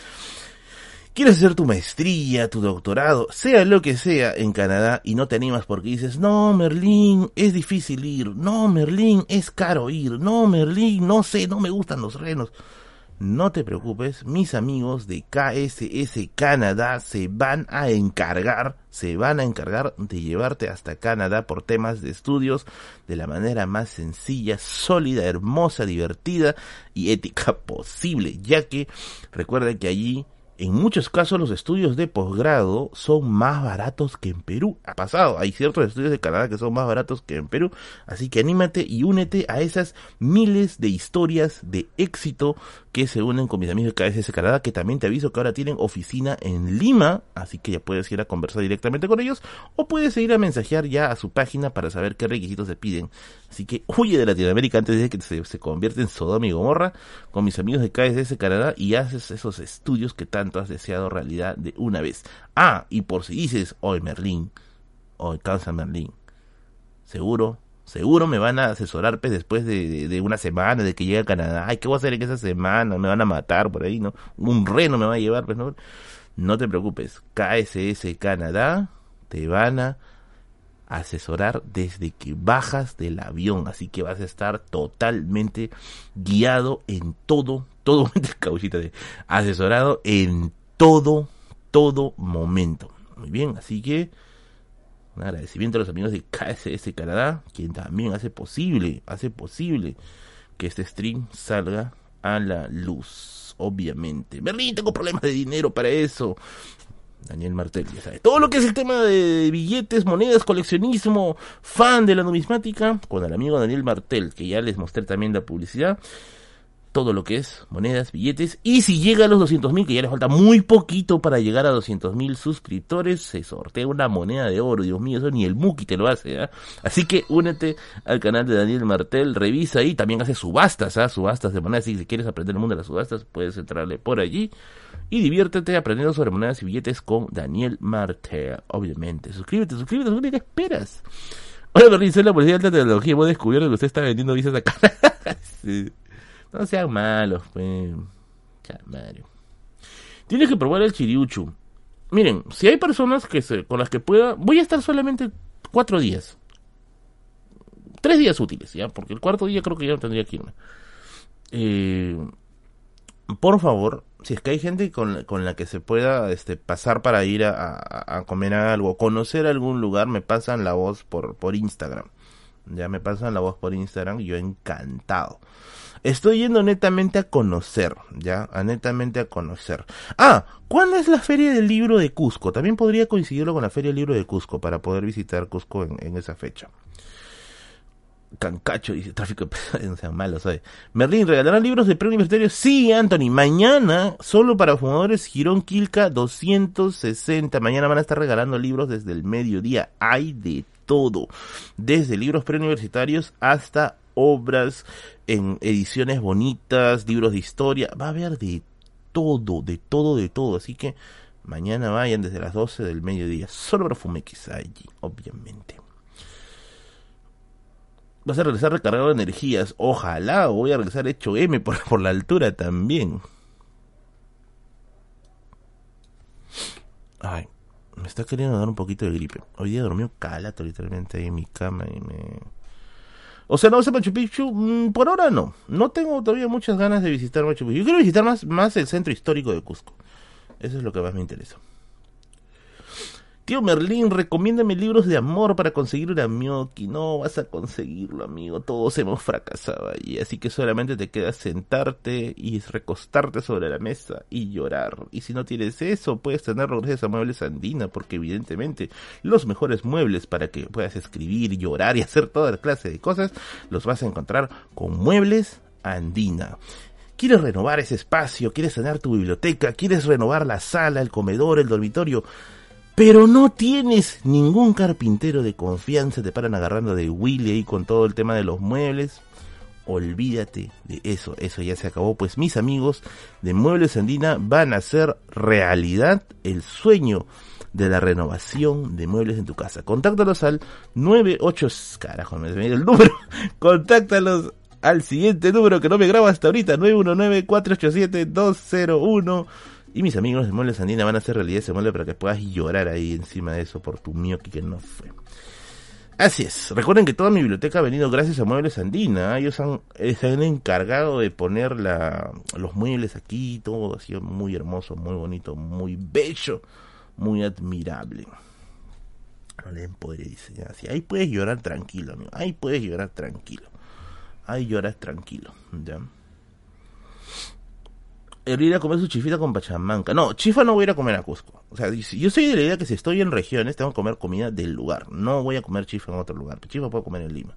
Quieres hacer tu maestría, tu doctorado, sea lo que sea en Canadá y no te animas porque dices, no, Merlín, es difícil ir, no, Merlín, es caro ir, no, Merlín, no sé, no me gustan los renos. No te preocupes, mis amigos de KSS Canadá se van a encargar, se van a encargar de llevarte hasta Canadá por temas de estudios de la manera más sencilla, sólida, hermosa, divertida y ética posible, ya que recuerden que allí en muchos casos los estudios de posgrado son más baratos que en Perú. Ha pasado, hay ciertos estudios de Canadá que son más baratos que en Perú, así que anímate y únete a esas miles de historias de éxito que se unen con mis amigos de KSS Canadá, que también te aviso que ahora tienen oficina en Lima, así que ya puedes ir a conversar directamente con ellos o puedes ir a mensajear ya a su página para saber qué requisitos se piden. Así que huye de Latinoamérica antes de que se, se convierta en Sodoma y Gomorra con mis amigos de KSS Canadá y haces esos estudios que tanto has deseado realidad de una vez. Ah, y por si dices, hoy Merlín, hoy Cansa Merlín, seguro Seguro me van a asesorar pues, después de, una semana de que llegue a Canadá. Ay, ¿qué voy a hacer en esa semana? Me van a matar por ahí, ¿no? Un reno me va a llevar, pues, ¿no? No te preocupes. KSS Canadá te van a asesorar desde que bajas del avión. Así que vas a estar totalmente guiado en todo, todo, cauchita de asesorado en todo, todo momento. Muy bien, así que un agradecimiento a los amigos de KSS Canadá, quien también hace posible, hace posible que este stream salga a la luz, obviamente. Berlín, tengo problemas de dinero para eso. Daniel Martel, ya sabe. Todo lo que es el tema de billetes, monedas, coleccionismo, fan de la numismática, con el amigo Daniel Martel, que ya les mostré también la publicidad. Todo lo que es monedas, billetes. Y si llega a los 200.000, que ya le falta muy poquito para llegar a 200.000 suscriptores, se sortea una moneda de oro. Dios mío, eso ni el Muki te lo hace. ¿ah? Así que únete al canal de Daniel Martel, revisa ahí. También hace subastas, ¿ah? subastas de monedas. Si quieres aprender el mundo de las subastas, puedes entrarle por allí. Y diviértete aprendiendo sobre monedas y billetes con Daniel Martel. Obviamente, suscríbete, suscríbete, suscríbete. ¿Qué esperas? Hola, Berlín, soy la policía de alta tecnología. Hemos descubierto que usted está vendiendo visas acá. sí. No sean malos, pues. Mario. Tienes que probar el chiriuchu. Miren, si hay personas que se, con las que pueda, voy a estar solamente cuatro días. Tres días útiles, ya, porque el cuarto día creo que ya no tendría que irme. Eh, por favor, si es que hay gente con, la que se pueda este, pasar para ir a, a, comer algo, conocer algún lugar, me pasan la voz por, por Instagram. Ya me pasan la voz por Instagram yo encantado. Estoy yendo netamente a conocer, ya, a netamente a conocer. Ah, ¿cuándo es la Feria del Libro de Cusco? También podría coincidirlo con la Feria del Libro de Cusco para poder visitar Cusco en, esa fecha. Cancacho dice tráfico de no sean malos, ¿sabes? Merlín, ¿regalarán libros de preuniversitario? Sí, Anthony, mañana, solo para fumadores, Girón Quilca 260. Mañana van a estar regalando libros desde el mediodía. Hay de todo. Desde libros preuniversitarios hasta obras en ediciones bonitas, libros de historia, va a haber de todo, de todo, de todo. Así que mañana vayan desde las 12 del mediodía, solo para Fumex allí, obviamente. Vas a regresar recargado de energías. Ojalá, voy a regresar hecho M por, por la altura también. Ay, me está queriendo dar un poquito de gripe. Hoy día dormí calato literalmente ahí en mi cama y me o sea, no sé Machu Picchu, mm, por ahora no. No tengo todavía muchas ganas de visitar Machu Picchu. Yo quiero visitar más, más el centro histórico de Cusco. Eso es lo que más me interesa. Tío Merlín, recomiéndame libros de amor para conseguir una Miyoki. No vas a conseguirlo, amigo. Todos hemos fracasado allí. Así que solamente te queda sentarte y recostarte sobre la mesa y llorar. Y si no tienes eso, puedes tenerlo gracias a Muebles Andina, porque evidentemente los mejores muebles para que puedas escribir, llorar y hacer toda clase de cosas, los vas a encontrar con Muebles Andina. ¿Quieres renovar ese espacio? ¿Quieres sanar tu biblioteca? ¿Quieres renovar la sala, el comedor, el dormitorio? Pero no tienes ningún carpintero de confianza, te paran agarrando de Willy ahí con todo el tema de los muebles. Olvídate de eso, eso ya se acabó. Pues mis amigos de Muebles Andina van a hacer realidad el sueño de la renovación de muebles en tu casa. Contáctalos al 98, carajo, me el número. Contáctalos al siguiente número que no me grabo hasta ahorita, 919 487 201 y mis amigos de Muebles Andina van a hacer realidad ese mueble para que puedas llorar ahí encima de eso por tu mioki que no fue. Así es. Recuerden que toda mi biblioteca ha venido gracias a Muebles Andina. Ellos han, eh, se han encargado de poner la, los muebles aquí, todo ha sido muy hermoso, muy bonito, muy bello, muy admirable. dice, así. Ahí puedes llorar tranquilo, amigo. Ahí puedes llorar tranquilo. Ahí lloras tranquilo. ¿ya? Ir a comer su chifita con. No, chifa no voy a ir a comer a Cusco. O sea, yo soy de la idea que si estoy en regiones tengo que comer comida del lugar. No voy a comer chifa en otro lugar. Chifa puedo comer en Lima.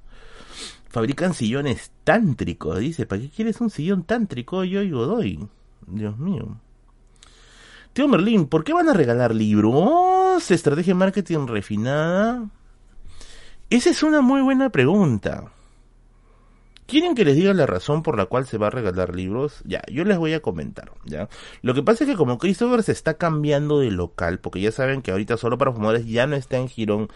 Fabrican sillones tántricos. Dice, ¿para qué quieres un sillón tántrico? Yo y doy. Dios mío. Tío Merlín, ¿por qué van a regalar libros? Estrategia de marketing refinada. Esa es una muy buena pregunta. ¿Quieren que les diga la razón por la cual se va a regalar libros? Ya, yo les voy a comentar, ¿ya? Lo que pasa es que como Christopher se está cambiando de local, porque ya saben que ahorita solo para fumadores ya no está en Girón,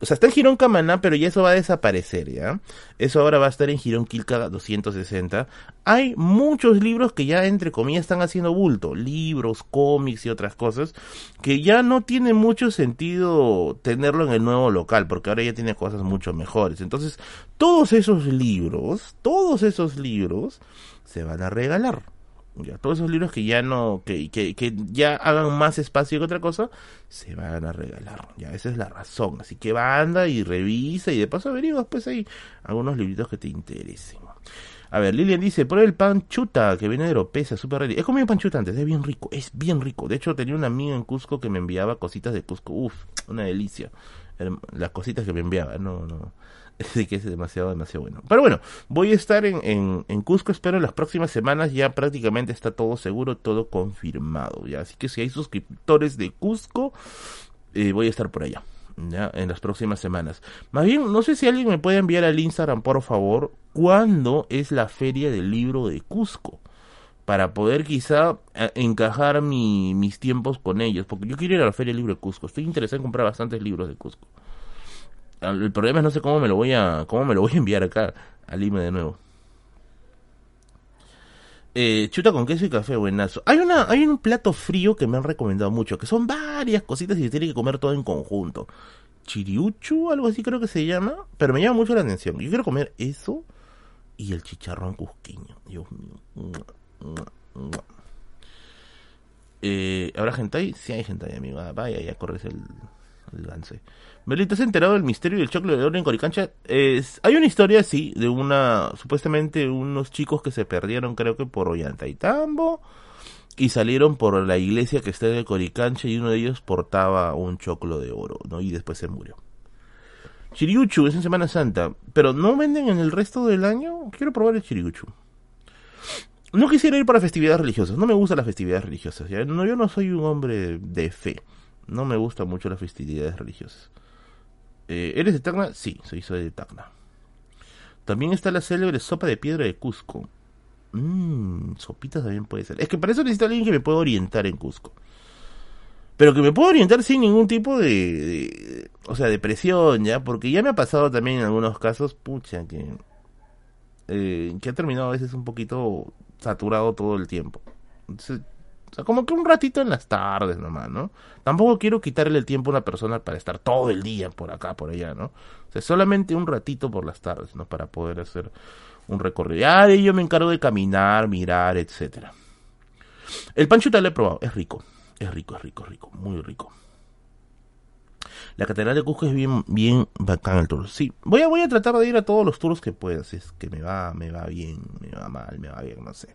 o sea, está en Girón Camaná, pero ya eso va a desaparecer, ¿ya? Eso ahora va a estar en Girón Quilca 260. Hay muchos libros que ya, entre comillas, están haciendo bulto. Libros, cómics y otras cosas. Que ya no tiene mucho sentido tenerlo en el nuevo local, porque ahora ya tiene cosas mucho mejores. Entonces, todos esos libros, todos esos libros, se van a regalar. Ya, todos esos libros que ya no, que, que, que, ya hagan más espacio que otra cosa, se van a regalar. Ya, esa es la razón. Así que anda y revisa y de paso averigua después hay algunos libritos que te interesen. A ver, Lilian dice, por el pan chuta que viene de Oropesa, súper rico. He comido pan chuta antes, es bien rico, es bien rico. De hecho, tenía una amiga en Cusco que me enviaba cositas de Cusco. Uf, una delicia. Las cositas que me enviaba, no, no. Así que es demasiado, demasiado bueno. Pero bueno, voy a estar en, en, Cusco, espero en las próximas semanas. Ya prácticamente está todo seguro, todo confirmado. ¿ya? Así que si hay suscriptores de Cusco, eh, voy a estar por allá. ¿ya? En las próximas semanas. Más bien, no sé si alguien me puede enviar al Instagram, por favor, cuándo es la feria del libro de Cusco para poder quizá eh, encajar mi, mis tiempos con ellos, porque yo quiero ir a la Feria del Libro de Cusco, estoy interesado en comprar bastantes libros de Cusco. El problema es no sé cómo me lo voy a cómo me lo voy a enviar acá al Lima de nuevo. Eh, chuta con queso y café, buenazo. Hay una, hay un plato frío que me han recomendado mucho, que son varias cositas y se tiene que comer todo en conjunto. Chiriuchu, algo así creo que se llama, pero me llama mucho la atención. Yo quiero comer eso y el chicharrón cusqueño. Dios mío. Eh, ¿Habrá gente ahí? Sí hay gente ahí, amigo. Ah, vaya, ya corres el lance. Melita, ¿has enterado del misterio del chocolate de oro en Coricancha? Es, hay una historia, sí, de una, supuestamente unos chicos que se perdieron, creo que por Ollantaytambo, y salieron por la iglesia que está en Coricancha y uno de ellos portaba un choclo de oro, ¿no? Y después se murió. Chiriuchu es en Semana Santa, pero ¿no venden en el resto del año? Quiero probar el chiriuchu. No quisiera ir para festividades religiosas, no me gustan las festividades religiosas. No, yo no soy un hombre de fe, no me gustan mucho las festividades religiosas. Eh, ¿Eres de Tacna? Sí, soy, soy de Tacna. También está la célebre sopa de piedra de Cusco. Mmm, sopita también puede ser. Es que para eso necesito alguien que me pueda orientar en Cusco. Pero que me pueda orientar sin ningún tipo de, o sea, de presión, ¿ya? Porque ya me ha pasado también en algunos casos, pucha, que, eh, que ha terminado a veces un poquito saturado todo el tiempo. O sea, como que un ratito en las tardes nomás, ¿no? Tampoco quiero quitarle el tiempo a una persona para estar todo el día por acá, por allá, ¿no? O sea, solamente un ratito por las tardes, ¿no? Para poder hacer un recorrido. Ya de yo me encargo de caminar, mirar, etcétera. El panchuta lo he probado, es rico, es rico, es rico, rico, muy rico. La Catedral de Cusco es bien, bien bacán el tour. Sí, voy a, voy a tratar de ir a todos los tours que pueda. Si es que me va, me va bien, me va mal, me va bien, no sé.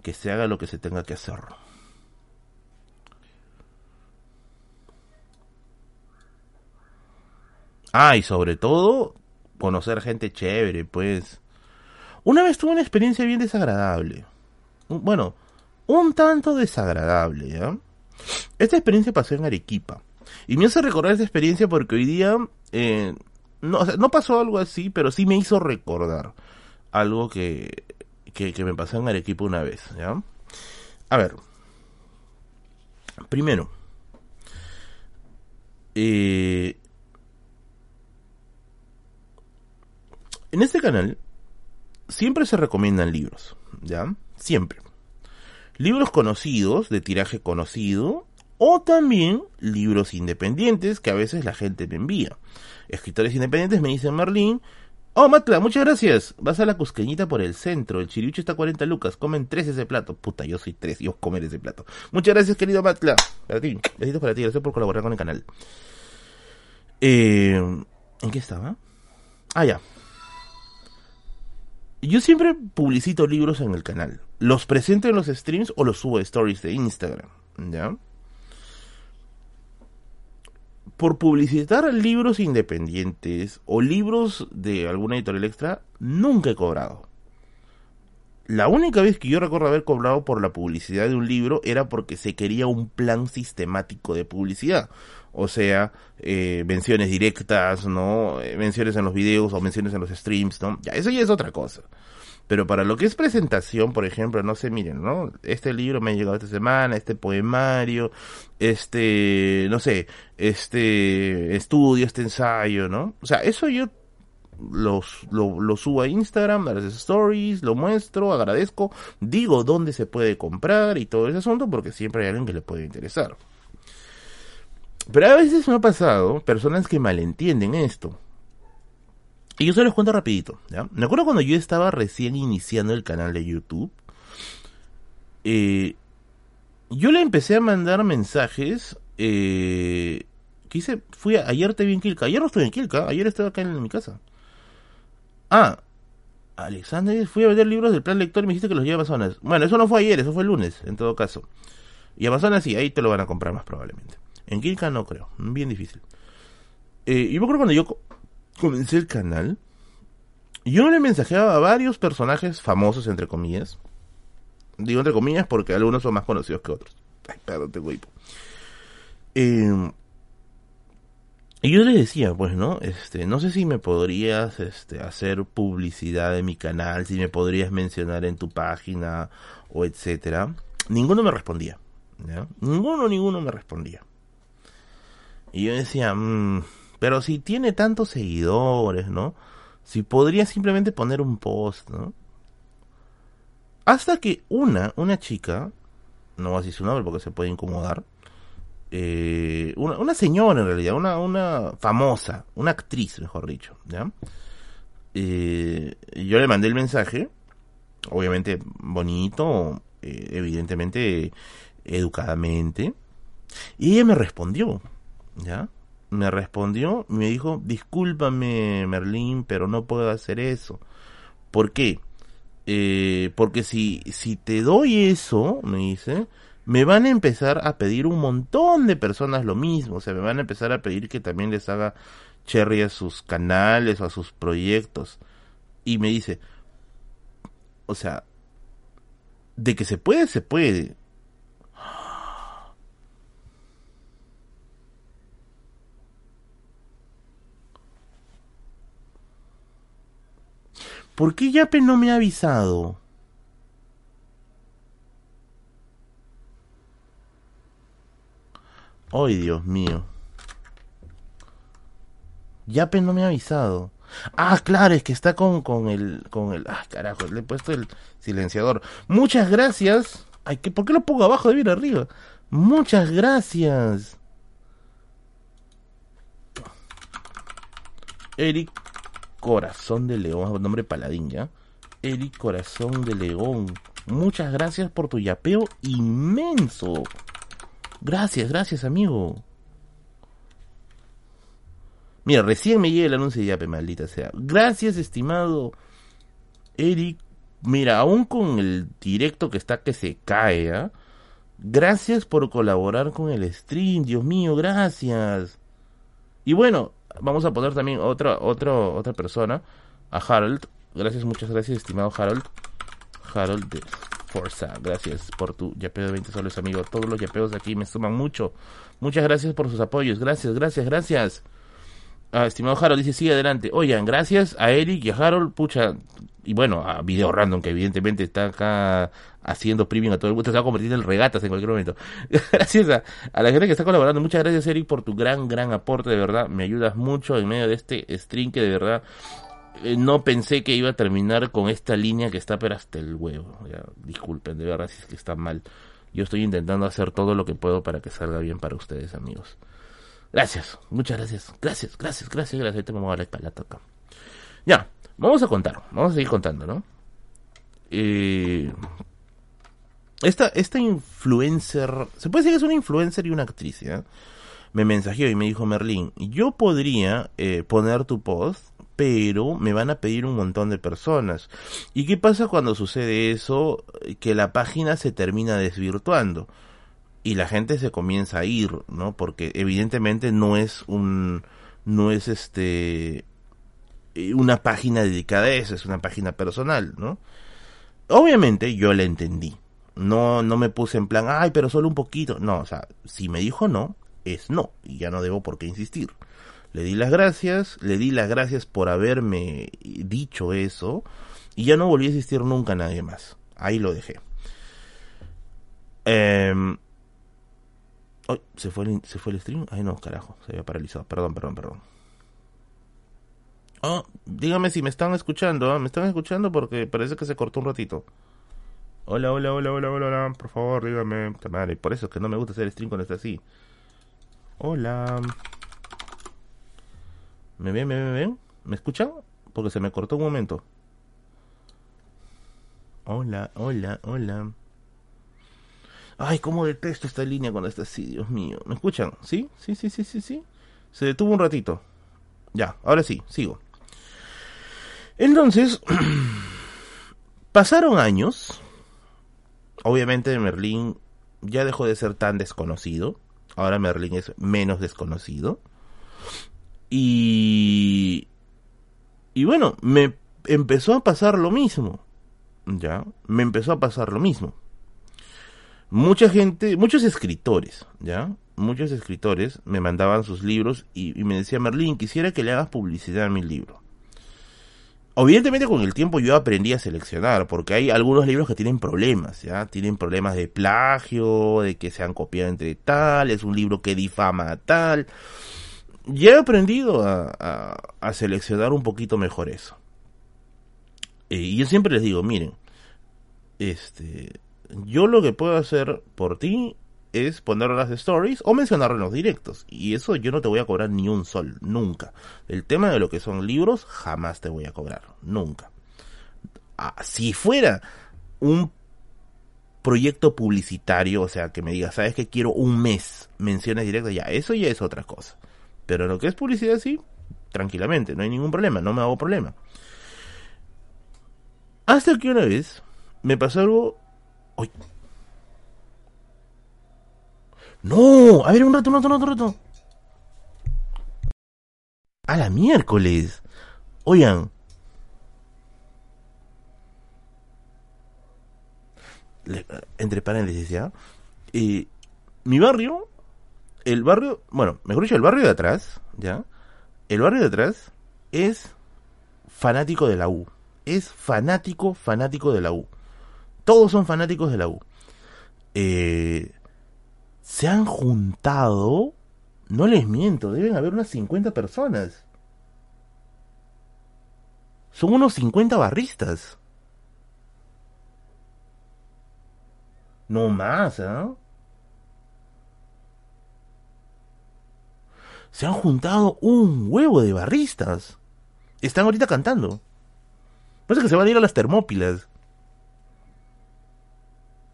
Que se haga lo que se tenga que hacer. Ah, y sobre todo, conocer gente chévere, pues. Una vez tuve una experiencia bien desagradable. Bueno, un tanto desagradable, ¿ya? Esta experiencia pasó en Arequipa. Y me hace recordar esa experiencia porque hoy día, eh, no, no pasó algo así, pero sí me hizo recordar algo que, que, me pasó en Arequipa una vez, ¿ya? A ver, primero, eh, en este canal siempre se recomiendan libros, ¿ya? Siempre. Libros conocidos, de tiraje conocido, o también libros independientes que a veces la gente me envía. Escritores independientes me dicen Marlín, oh Matla, muchas gracias, vas a la cusqueñita por el centro, el chiriucho está a 40 lucas, comen tres ese plato, puta, yo soy tres, yo comer ese plato. Muchas gracias querido Matla, para ti, besitos para ti, gracias por colaborar con el canal. Eh, ¿En qué estaba? Ah, ya. Yo siempre publicito libros en el canal. Los presento en los streams o los subo a stories de Instagram. ¿Ya? por publicitar libros independientes o libros de alguna editorial extra, nunca he cobrado. La única vez que yo recuerdo haber cobrado por la publicidad de un libro era porque se quería un plan sistemático de publicidad. O sea, eh, menciones directas, ¿no? Eh, menciones en los videos o menciones en los streams, ¿no? Ya, eso ya es otra cosa. Pero para lo que es presentación, por ejemplo, no sé, miren, ¿no? Este libro me ha llegado esta semana, este poemario, este, no sé, este estudio, este ensayo, ¿no? O sea, eso yo los, lo, lo, subo a Instagram, a las stories, lo muestro, agradezco, digo dónde se puede comprar y todo ese asunto porque siempre hay alguien que le puede interesar. Pero a veces me ha pasado personas que malentienden esto. Y yo se los cuento rapidito, ¿ya? Me acuerdo cuando yo estaba recién iniciando el canal de YouTube. Eh, yo le empecé a mandar mensajes. Eh, fui ayer te vi en Kilka. Ayer no estoy en Kilka, ayer estaba acá en, mi casa. Ah, Alexander, fui a vender libros del plan lector y me dijiste que los lleva a Amazonas. Bueno, eso no fue ayer, eso fue el lunes, en todo caso. Y Amazonas sí, ahí te lo van a comprar más probablemente. En Kilka no creo, bien difícil. Eh, yo me acuerdo cuando yo comencé el canal, yo le mensajeaba a varios personajes famosos, entre comillas. Digo entre comillas porque algunos son más conocidos que otros. Ay, perdón, te eh, y yo le decía, pues, ¿no? Este, no sé si me podrías este, hacer publicidad de mi canal, si me podrías mencionar en tu página o etcétera. Ninguno me respondía. ¿ya? Ninguno, ninguno me respondía. Y yo decía, mmm, pero si tiene tantos seguidores, ¿no? Si podría simplemente poner un post, ¿no? Hasta que una, una chica, no voy a decir su nombre porque se puede incomodar, eh, una, señora en realidad, una, una famosa, una actriz, mejor dicho, ¿ya? Eh, yo le mandé el mensaje, obviamente bonito, eh, evidentemente educadamente, y ella me respondió, ¿ya? Me respondió, me dijo, discúlpame Merlín, pero no puedo hacer eso. ¿Por qué? porque si, si te doy eso, me dice, me van a empezar a pedir un montón de personas lo mismo, o sea, me van a empezar a pedir que también les haga cherry a sus canales o a sus proyectos. Y me dice, o sea, de que se puede, se puede. ¿Por qué Yape no me ha avisado? Ay, Dios mío. Yape no me ha avisado. Ah, claro, es que está con, con el, con el, ah, carajo, le he puesto el silenciador. Muchas gracias. Ay, ¿qué, ¿por qué lo pongo abajo de bien arriba? Muchas gracias. Eric Corazón de León, nombre paladín ya. Eric Corazón de León. Muchas gracias por tu yapeo inmenso. Gracias, gracias, amigo. Mira, recién me llega el anuncio de Yape, maldita sea. Gracias, estimado Eric. Mira, aún con el directo que está que se cae. Gracias por colaborar con el stream, Dios mío, gracias. Y bueno, vamos a poner también otra, otra, otra persona, a Harold. Gracias, muchas gracias, estimado Harold. Harold Forza, gracias por tu yapeo de 20 soles, amigo. Todos los yapeos de aquí me suman mucho. Muchas gracias por sus apoyos. Gracias, gracias, gracias. Ah, estimado Harold dice, sigue adelante. Oigan, gracias a Eric y a Harold, pucha, y bueno, a Video Random, que evidentemente está acá haciendo premium a todo el mundo, se va a convertir en regatas en cualquier momento. gracias a, la gente que está colaborando. Muchas gracias, Eric, por tu gran, gran aporte, de verdad. Me ayudas mucho en medio de este stream que de verdad eh, no pensé que iba a terminar con esta línea que está pero hasta el huevo. disculpen, de verdad si es que está mal. Yo estoy intentando hacer todo lo que puedo para que salga bien para ustedes, amigos. Gracias, muchas gracias. Gracias, gracias, gracias, gracias. Ahorita me a la espalda. Ya, vamos a contar, vamos a seguir contando, ¿no? Eh, esta, esta influencer, se puede decir que es una influencer y una actriz, ¿ya? Me mensajeó y me dijo Merlín, yo podría eh, poner tu post pero me van a pedir un montón de personas. ¿Y qué pasa cuando sucede eso? Que la página se termina desvirtuando y la gente se comienza a ir, ¿no? Porque evidentemente no es un no es este una página dedicada a eso, es una página personal, ¿no? Obviamente yo la entendí. No no me puse en plan, "Ay, pero solo un poquito." No, o sea, si me dijo no, es no y ya no debo por qué insistir. Le di las gracias, le di las gracias por haberme dicho eso y ya no volví a insistir nunca a nadie más. Ahí lo dejé. Eh... ¿se, fue el, ¿Se fue el stream? Ay, no, carajo, se había paralizado. Perdón, perdón, perdón. Oh, dígame si me están escuchando. ¿eh? ¿Me están escuchando? Porque parece que se cortó un ratito. Hola, hola, hola, hola, hola, Por favor, dígame. Madre, por eso es que no me gusta hacer stream cuando está así. Hola. ¿Me ven, me ven, me ven? ¿Me escuchan? Porque se me cortó un momento. Hola, hola, hola. Ay, cómo detesto esta línea cuando está así, Dios mío. ¿Me escuchan? ¿Sí? Sí, sí, sí, sí, sí. Se detuvo un ratito. Ya, ahora sí, sigo. Entonces, pasaron años. Obviamente Merlín ya dejó de ser tan desconocido. Ahora Merlín es menos desconocido. Y Y bueno, me empezó a pasar lo mismo. ¿Ya? Me empezó a pasar lo mismo. Mucha gente, muchos escritores, ¿ya? Muchos escritores me mandaban sus libros y, me decía, Merlín, quisiera que le hagas publicidad a mi libro. Evidentemente con el tiempo yo aprendí a seleccionar, porque hay algunos libros que tienen problemas, ¿ya? Tienen problemas de plagio, de que se han copiado entre tal, es un libro que difama a tal. Ya he aprendido a, a, seleccionar un poquito mejor eso. Eh, y yo siempre les digo, miren, este, yo lo que puedo hacer por ti es poner las stories o mencionarlo en los directos. Y eso yo no te voy a cobrar ni un sol, nunca. El tema de lo que son libros, jamás te voy a cobrar, nunca. Ah, si fuera un proyecto publicitario, o sea, que me diga, sabes que quiero un mes menciones directas, ya, eso ya es otra cosa. Pero lo que es publicidad, sí, tranquilamente, no hay ningún problema, no me hago problema. Hasta que una vez me pasó algo. Uy, no, a ver, un rato, un rato, un rato, A la miércoles. Oigan. entre paréntesis, ¿ya? Mi barrio, el barrio, bueno, mejor dicho, el barrio de atrás, ¿ya? El barrio de atrás es fanático de la U. Es fanático, fanático de la U. Todos son fanáticos de la U. Eh, se han juntado, no les miento, deben haber unas 50 personas. Son unos 50 barristas. No más, ¿ah? Se han juntado un huevo de barristas. Están ahorita cantando. Parece que se van a ir a las Termópilas.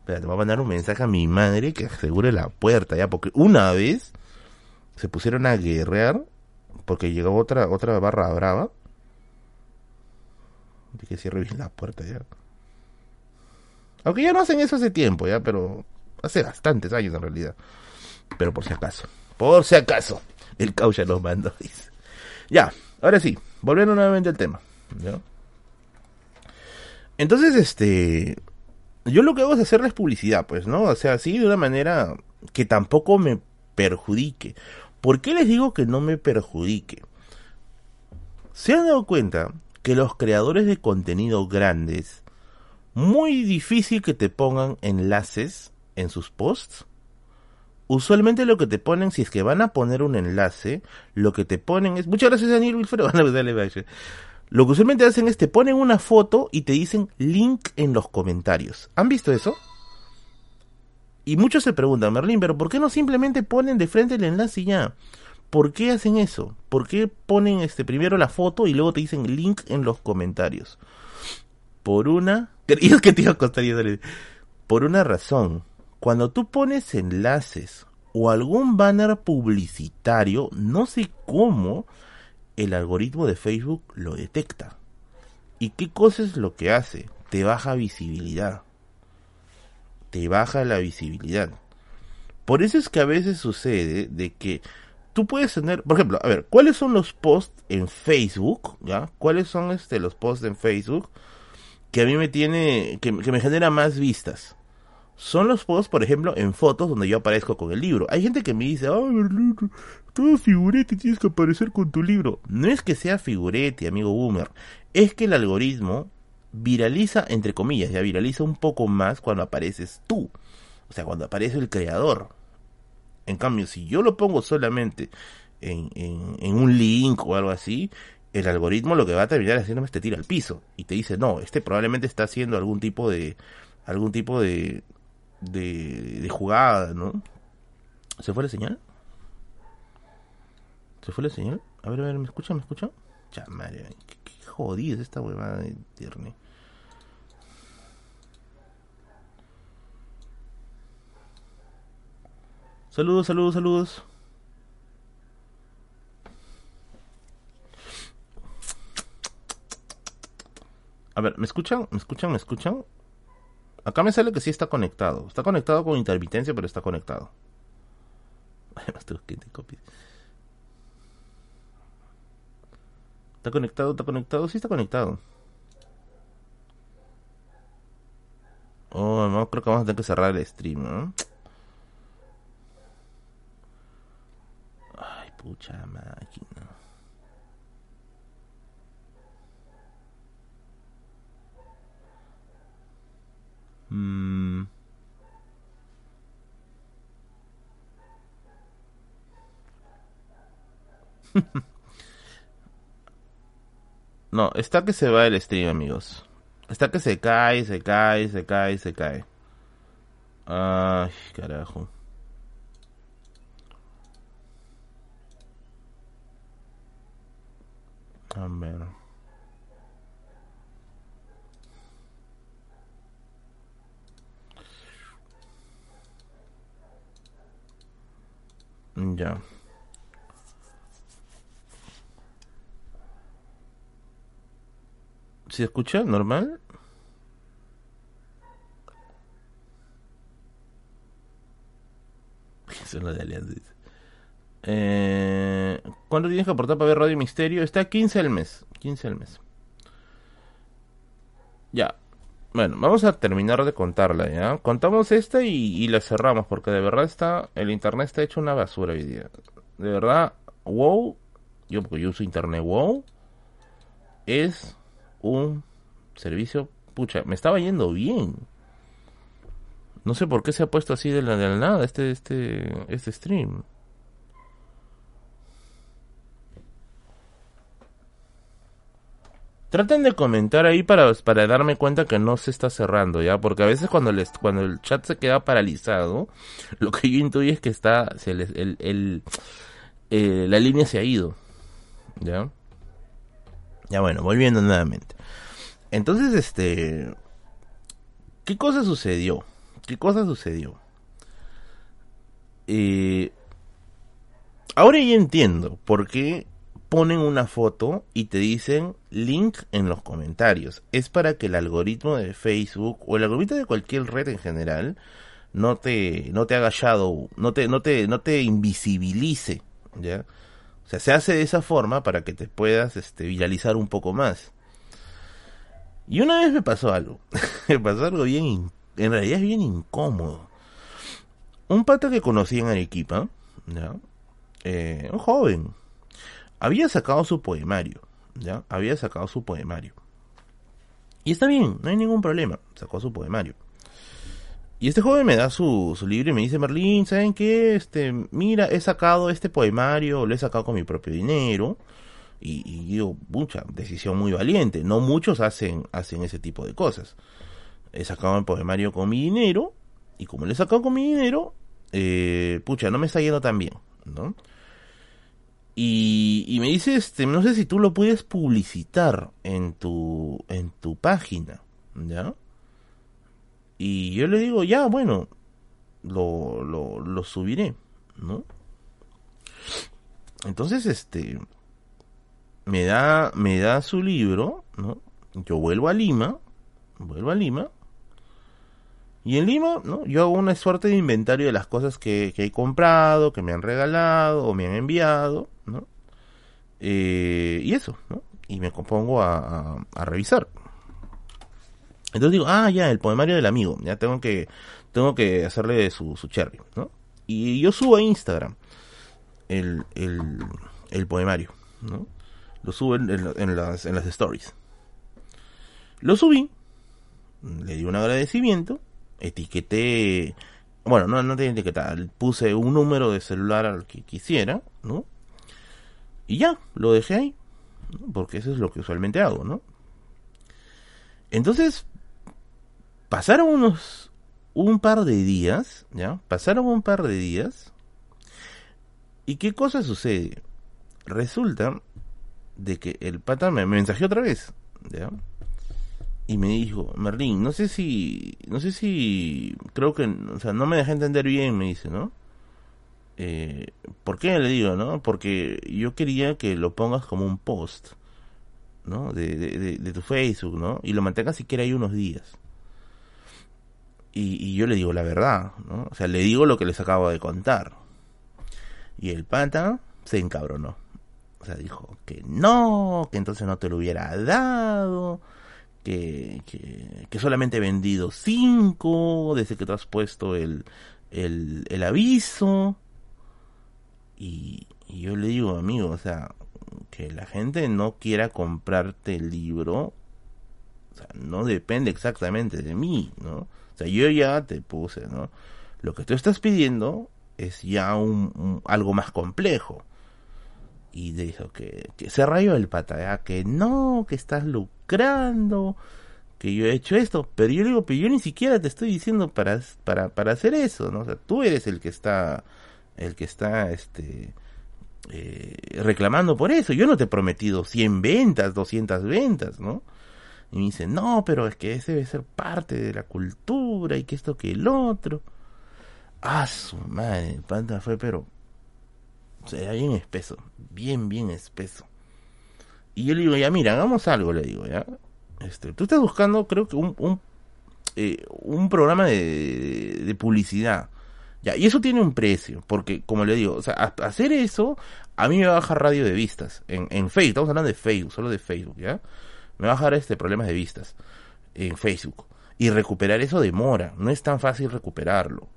Espera, te voy a mandar un mensaje a mi madre que asegure la puerta ya, porque una vez se pusieron a guerrear porque llegó otra otra barra brava. Hay que cierre bien la puerta ya. Aunque ya no hacen eso hace tiempo, ya, pero hace bastantes años en realidad. Pero por si acaso, por si acaso, el caucha nos mandó. Ya, ahora sí, volviendo nuevamente al tema. Entonces, este, yo lo que hago es hacerles publicidad, pues, ¿no? O sea, así de una manera que tampoco me perjudique. ¿Por qué les digo que no me perjudique? ¿Se han dado cuenta que los creadores de contenido grandes, muy difícil que te pongan enlaces en sus posts? Usualmente lo que te ponen, si es que van a poner un enlace, lo que te ponen es... Muchas gracias Daniel Wilfredo, lo que usualmente hacen es te ponen una foto y te dicen link en los comentarios. ¿Han visto eso? Y muchos se preguntan, Merlin, pero ¿por qué no simplemente ponen de frente el enlace y ya? ¿Por qué hacen eso? ¿Por qué ponen este primero la foto y luego te dicen link en los comentarios? Por una... ¿Creías que te iba a costar Por una razón. Cuando tú pones enlaces o algún banner publicitario, no sé cómo, el algoritmo de Facebook lo detecta. ¿Y qué cosa es lo que hace? Te baja visibilidad. Te baja la visibilidad. Por eso es que a veces sucede de que tú puedes tener, por ejemplo, a ver, ¿cuáles son los posts en Facebook? ¿Ya? ¿Cuáles son este los posts en Facebook que a mí me tiene que, que me genera más vistas? Son los posts, por ejemplo, en fotos donde yo aparezco con el libro. Hay gente que me dice, oh, todo figurete tienes que aparecer con tu libro. No es que sea figurete, amigo boomer. Es que el algoritmo viraliza, entre comillas, ya viraliza un poco más cuando apareces tú. O sea, cuando aparece el creador. En cambio, si yo lo pongo solamente en, en, en un link o algo así, el algoritmo lo que va a terminar haciéndome es te tira al piso y te dice, no, este probablemente está haciendo algún tipo de algún tipo de, de, de jugada, ¿no? ¿Se fue la señal? ¿Se fue la señal? A ver, a ver, ¿me escuchan? ¿Me escuchan? Ya, madre, qué, qué jodida es esta huevada de internet. Saludos, saludos, saludos. A ver, ¿me escuchan? ¿Me escuchan? ¿Me escuchan? Acá me sale que sí está conectado. Está conectado con intermitencia, pero está conectado. Además tengo que ¿Está conectado? ¿Está conectado? Sí está conectado. Oh, no, creo que vamos a tener que cerrar el stream, ¿no? Ay, pucha máquina. Mm. no, está que se va el stream, amigos. Está que se cae, se cae, se cae, se cae. Ay, carajo. Ya. ¿Se escucha normal? Eso es lo de Alianza. Eh, ¿Cuánto tienes que aportar para ver Radio Misterio? Está 15 al mes. 15 al mes. Ya. Bueno, vamos a terminar de contarla, ¿ya? Contamos esta y, la cerramos, porque de verdad está, el internet está hecho una basura hoy día. De verdad, WoW, yo porque yo uso internet WoW, es un servicio, pucha, me estaba yendo bien. No sé por qué se ha puesto así de la, de la nada este, este, este stream. Traten de comentar ahí para, para darme cuenta que no se está cerrando, ¿ya? Porque a veces cuando, les, cuando el chat se queda paralizado, lo que yo intuyo es que está, el, eh, la línea se ha ido, ¿ya? Ya bueno, volviendo nuevamente. Entonces, este... ¿Qué cosa sucedió? ¿Qué cosa sucedió? Eh, ahora ya entiendo por qué ponen una foto y te dicen link en los comentarios. Es para que el algoritmo de Facebook o el algoritmo de cualquier red en general no te, no te haga shadow, no te, no te, no te invisibilice, ¿ya? O sea, se hace de esa forma para que te puedas este, viralizar un poco más. Y una vez me pasó algo. me pasó algo bien, en realidad es bien incómodo. Un pata que conocí en Arequipa, ¿ya? Eh, un joven, había sacado su poemario, ¿ya? Había sacado su poemario. Y está bien, no hay ningún problema, sacó su poemario. Y este joven me da su, libro y me dice, Merlín, ¿saben qué? Este, mira, he sacado este poemario, lo he sacado con mi propio dinero. Y, y digo, mucha decisión muy valiente. No muchos hacen, hacen ese tipo de cosas. He sacado el poemario con mi dinero. Y como lo he sacado con mi dinero, eh, pucha, no me está yendo tan bien, ¿no? Y, me dice, este, no sé si tú lo puedes publicitar en tu, en tu página, ¿ya? Y yo le digo, ya, bueno, lo, lo, lo subiré, ¿no? Entonces, este, me da, me da su libro, ¿no? Yo vuelvo a Lima, vuelvo a Lima, y en Lima, ¿no? Yo hago una suerte de inventario de las cosas que, que he comprado, que me han regalado o me han enviado, ¿no? Eh, y eso, ¿no? Y me compongo a, a, revisar. Entonces digo, ah, ya, el poemario del amigo, ya tengo que, tengo que hacerle su, su cherry, ¿no? Y yo subo a Instagram el, el, el poemario, ¿no? Lo subo en, en, las, en las stories. Lo subí, le di un agradecimiento, etiqueté, bueno, no, no tenía etiquetar, puse un número de celular al que quisiera, ¿no? Y ya, lo dejé ahí, porque eso es lo que usualmente hago, ¿no? Entonces, pasaron unos, un par de días, ¿ya? Pasaron un par de días. ¿Y qué cosa sucede? Resulta de que el pata me mensajeó otra vez, ¿ya? Y me dijo, Merlín, no sé si, no sé si, creo que, o sea, no me dejé entender bien, me dice, ¿no? Eh, ¿Por qué le digo, no? Porque yo quería que lo pongas como un post, ¿no? De, de, de, tu Facebook, ¿no? Y lo mantengas siquiera ahí unos días. Y, y, yo le digo la verdad, ¿no? O sea, le digo lo que les acabo de contar. Y el pata se encabronó. O sea, dijo que no, que entonces no te lo hubiera dado, que, que, solamente he vendido cinco desde que te has puesto el, el, aviso. Y, y yo le digo, amigo, o sea, que la gente no quiera comprarte el libro, o sea, no depende exactamente de mí, ¿no? O sea, yo ya te puse, ¿no? Lo que tú estás pidiendo es ya un, algo más complejo. Y dijo que, se rayó el pata, que no, que estás lucrando, que yo he hecho esto, pero yo le digo, pero yo ni siquiera te estoy diciendo para, para, para hacer eso, ¿no? O sea, tú eres el que está, el que está, este, eh, reclamando por eso. Yo no te he prometido 100 ventas, 200 ventas, ¿no? Y me dice, no, pero es que ese debe ser parte de la cultura y que esto que el otro. Ah, su madre, el panda fue, pero. Sea, bien espeso, bien, bien espeso. Y yo le digo, ya, mira, hagamos algo, le digo, ya. Este, tú estás buscando, creo que un, un, eh, un programa de, de publicidad ya, y eso tiene un precio, porque como le digo, hacer eso a mí me va a bajar radio de vistas en, en Facebook, estamos hablando de Facebook, solo de Facebook, ¿ya? Me va a bajar este problemas de vistas en Facebook. Y recuperar eso demora, no es tan fácil recuperarlo.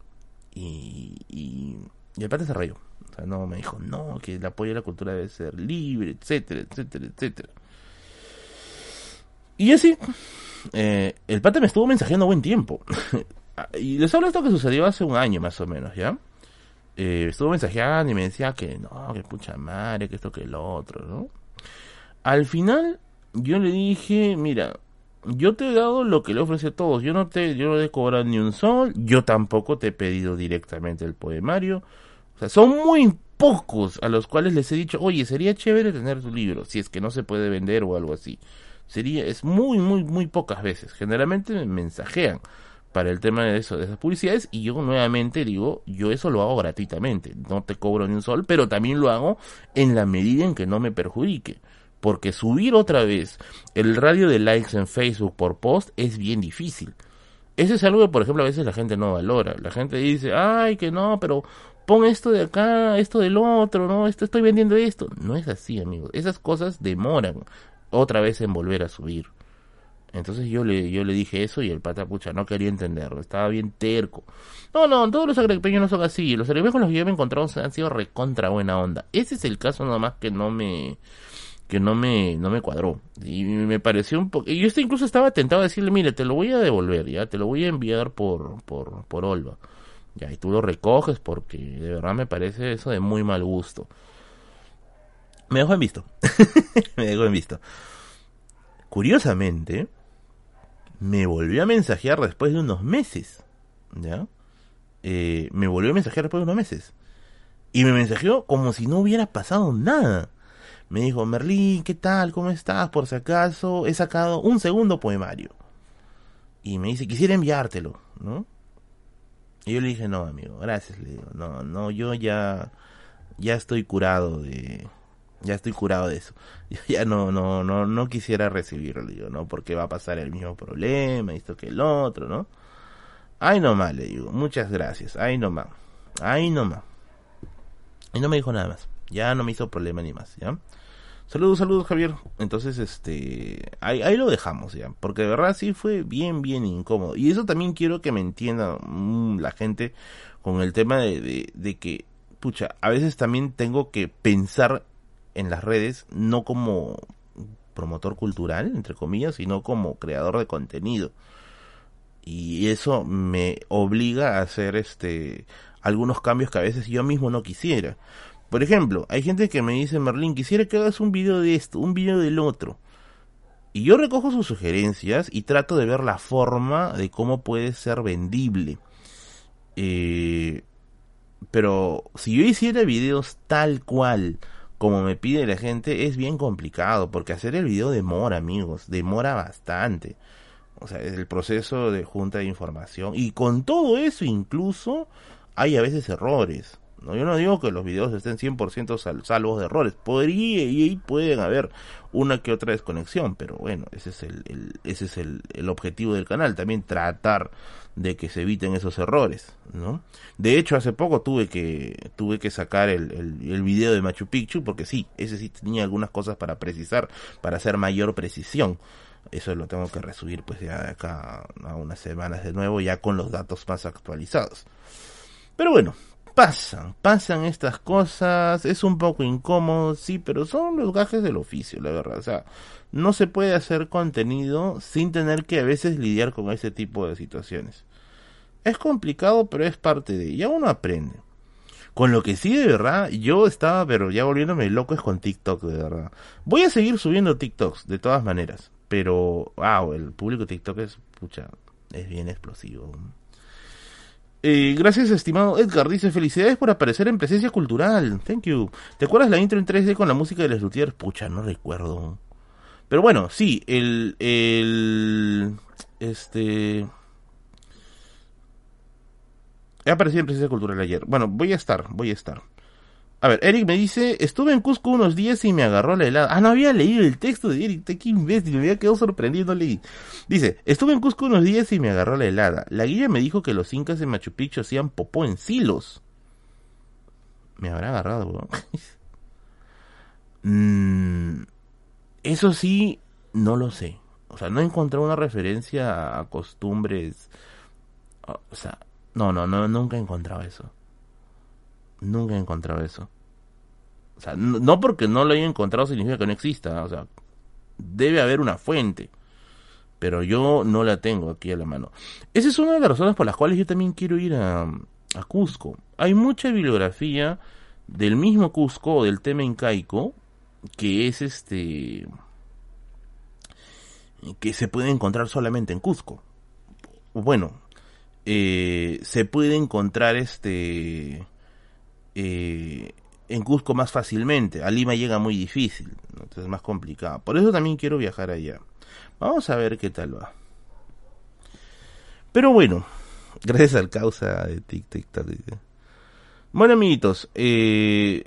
Y, y el padre se rayó. O sea, no, me dijo, no, que el apoyo a la cultura debe ser libre, etcétera, etcétera, etcétera. Y así, eh, el pata me estuvo mensajeando buen tiempo. y les hablo esto que sucedió hace un año más o menos, ¿ya? Eh, estuvo mensajeando y me decía que no, que pucha madre, que esto que el otro, ¿no? Al final, yo le dije, mira, yo te he dado lo que le ofrece a todos, yo no te, yo no he cobrado ni un sol, yo tampoco te he pedido directamente el poemario, o sea, son muy pocos a los cuales les he dicho, oye, sería chévere tener tu libro, si es que no se puede vender o algo así. Sería, es muy, muy, muy pocas veces. Generalmente me mensajean para el tema de eso, de esas publicidades, y yo nuevamente digo, yo eso lo hago gratuitamente, no te cobro ni un sol, pero también lo hago en la medida en que no me perjudique. Porque subir otra vez el radio de likes en Facebook por post es bien difícil. Eso es algo que, por ejemplo, a veces la gente no valora. La gente dice, ay, que no, pero pon esto de acá, esto del otro, no, esto estoy vendiendo esto. No es así, amigos. Esas cosas demoran otra vez en volver a subir. Entonces yo le, yo le dije eso y el pata pucha no quería entenderlo, estaba bien terco. No, no, todos los arepeños no son así, los arepeños con los que yo me he encontrado han sido recontra buena onda. Ese es el caso nomás que no me que no me no me cuadró y me pareció un poco yo este incluso estaba tentado a decirle mire te lo voy a devolver ya te lo voy a enviar por por por Olva ya y tú lo recoges porque de verdad me parece eso de muy mal gusto me dejó en visto me dejó en visto curiosamente me volvió a mensajear después de unos meses. ¿Ya? Eh, me volvió a mensajear después de unos meses. Y me mensajeó como si no hubiera pasado nada. Me dijo, Merlín, ¿qué tal? ¿Cómo estás? Por si acaso, he sacado un segundo poemario. Y me dice, quisiera enviártelo, ¿no? Y yo le dije, no, amigo, gracias, le digo, no, no, yo ya, ya estoy curado de, ya estoy curado de eso. Yo ya no, no, no, no quisiera recibirlo, digo, ¿no? Porque va a pasar el mismo problema, esto que el otro, ¿no? Ay, no más, le digo, muchas gracias, ay, no más, ay, no más. Y no me dijo nada más, ya no me hizo problema ni más, ¿ya? Saludos, saludos, Javier. Entonces, este, ahí, ahí lo dejamos, ¿ya? Porque de verdad sí fue bien, bien incómodo. Y eso también quiero que me entienda mm, la gente con el tema de, de, de que, pucha, a veces también tengo que pensar en las redes no como promotor cultural, entre comillas, sino como creador de contenido. Y eso me obliga a hacer este algunos cambios que a veces yo mismo no quisiera. Por ejemplo, hay gente que me dice, Merlin, quisiera que hagas un video de esto, un video del otro. Y yo recojo sus sugerencias y trato de ver la forma de cómo puede ser vendible. Eh, pero si yo hiciera videos tal cual, como me pide la gente, es bien complicado, porque hacer el video demora, amigos, demora bastante. O sea, es el proceso de junta de información. Y con todo eso incluso hay a veces errores. ¿No? Yo no digo que los videos estén 100% salvos de errores. Podría y pueden haber una que otra desconexión, pero bueno, ese es el, ese es el, el, objetivo del canal, también tratar de que se eviten esos errores, ¿no? De hecho, hace poco tuve que tuve que sacar el, el, el video de Machu Picchu porque sí, ese sí tenía algunas cosas para precisar, para hacer mayor precisión. Eso lo tengo que resubir pues ya de acá a unas semanas de nuevo, ya con los datos más actualizados. Pero bueno, pasan, pasan estas cosas, es un poco incómodo, sí, pero son los gajes del oficio, la verdad. O sea, no se puede hacer contenido sin tener que a veces lidiar con ese tipo de situaciones. Es complicado, pero es parte de, ya uno aprende. Con lo que sí, de verdad, yo estaba, pero ya volviéndome loco es con TikTok, de verdad. Voy a seguir subiendo TikToks, de todas maneras. Pero, wow, el público TikTok es, pucha, es bien explosivo. Eh, gracias, estimado Edgar. Dice, felicidades por aparecer en presencia cultural. Thank you. ¿Te acuerdas la intro en 3D con la música de Les Luthiers? Pucha, no recuerdo. Pero bueno, sí, el, el, este... He aparecido en presencia cultural ayer. Bueno, voy a estar, voy a estar. A ver, Eric me dice, estuve en Cusco unos días y me agarró la helada. Ah, no había leído el texto de Eric, qué imbécil, me había quedado sorprendido, no leí. Dice, estuve en Cusco unos días y me agarró la helada. La guía me dijo que los incas en Machu Picchu hacían popó en silos. Me habrá agarrado, weón. mm, eso sí, no lo sé. O sea, no encontré una referencia a costumbres. O sea, no, no, no, nunca he encontrado eso. Nunca he encontrado eso. O sea, no, porque no lo haya encontrado significa que no exista. O sea, debe haber una fuente. Pero yo no la tengo aquí a la mano. Esa es una de las razones por las cuales yo también quiero ir a, a Cusco. Hay mucha bibliografía del mismo Cusco, del tema incaico, que es este que se puede encontrar solamente en Cusco. Bueno, eh, se puede encontrar este eh, en Cusco más fácilmente. A Lima llega muy difícil, entonces es más complicado. Por eso también quiero viajar allá. Vamos a ver qué tal va. Pero bueno, gracias al causa de TikTok. Bueno, amiguitos, eh,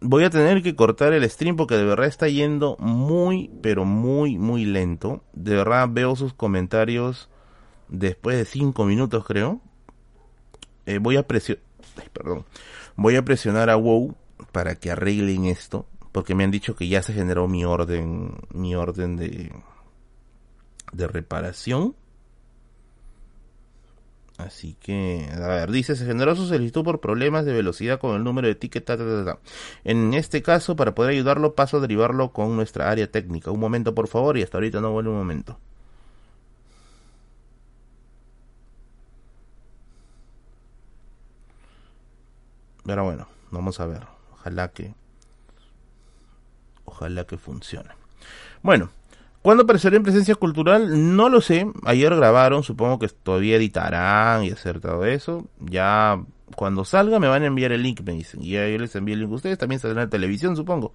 voy a tener que cortar el stream porque de verdad está yendo muy, pero muy, muy lento. De verdad veo sus comentarios después de 5 minutos, creo. Eh, voy a presionar. Perdón. Voy a presionar a WoW para que arreglen esto. Porque me han dicho que ya se generó mi orden. Mi orden de. de reparación. Así que, a ver, dice, se generó su solicitud por problemas de velocidad con el número de ticket. En este caso, para poder ayudarlo, paso a derivarlo con nuestra área técnica. Un momento, por favor, y hasta ahorita no vuelve un momento. Pero bueno, vamos a ver. Ojalá que. Ojalá que funcione. Bueno, ¿Cuándo aparecerá en presencia cultural? No lo sé. Ayer grabaron, supongo que todavía editarán y hacer todo eso. Ya cuando salga me van a enviar el link, me dicen. Y yo les envío el link ustedes. También saldrá en televisión, supongo.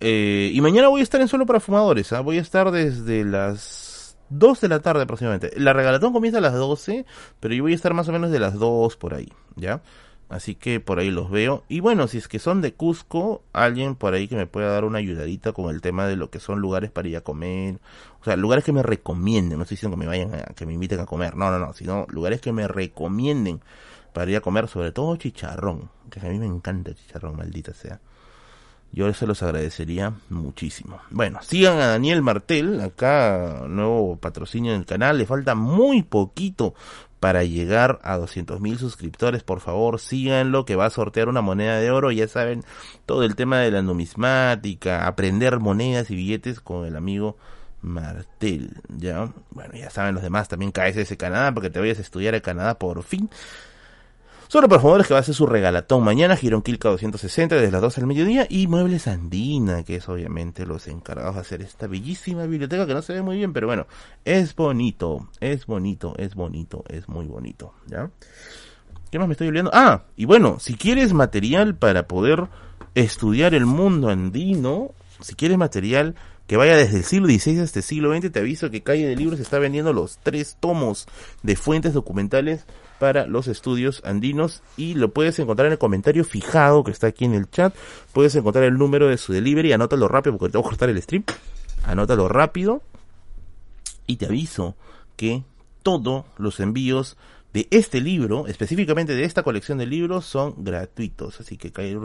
Eh, y mañana voy a estar en Solo para Fumadores. ¿ah? Voy a estar desde las 2 de la tarde aproximadamente. La regalatón comienza a las 12, pero yo voy a estar más o menos de las 2 por ahí. ¿Ya? Así que por ahí los veo. Y bueno, si es que son de Cusco, alguien por ahí que me pueda dar una ayudadita con el tema de lo que son lugares para ir a comer. O sea, lugares que me recomienden. No estoy diciendo que me vayan a, que me inviten a comer. No, no, no. Sino lugares que me recomienden para ir a comer. Sobre todo chicharrón. Que a mí me encanta chicharrón, maldita sea. Yo se los agradecería muchísimo. Bueno, sigan a Daniel Martel, acá nuevo patrocinio del canal, le falta muy poquito para llegar a 200 mil suscriptores, por favor síganlo que va a sortear una moneda de oro, ya saben todo el tema de la numismática, aprender monedas y billetes con el amigo Martel, ya, bueno ya saben los demás, también KSS Canadá, porque te vayas a estudiar a Canadá por fin, Solo para favores que va a ser su regalatón mañana, Girón Quilca 260 desde las 12 al mediodía y Muebles Andina, que es obviamente los encargados de hacer esta bellísima biblioteca que no se ve muy bien, pero bueno, es bonito, es bonito, es bonito, es muy bonito, ¿ya? ¿Qué más me estoy olvidando? Ah, y bueno, si quieres material para poder estudiar el mundo andino, si quieres material que vaya desde el siglo XVI hasta el siglo XX, te aviso que Calle de Libros está vendiendo los tres tomos de fuentes documentales para los estudios andinos y lo puedes encontrar en el comentario fijado que está aquí en el chat. Puedes encontrar el número de su delivery, anótalo rápido porque te voy a cortar el stream. Anótalo rápido y te aviso que todos los envíos de este libro, específicamente de esta colección de libros, son gratuitos. Así que Libros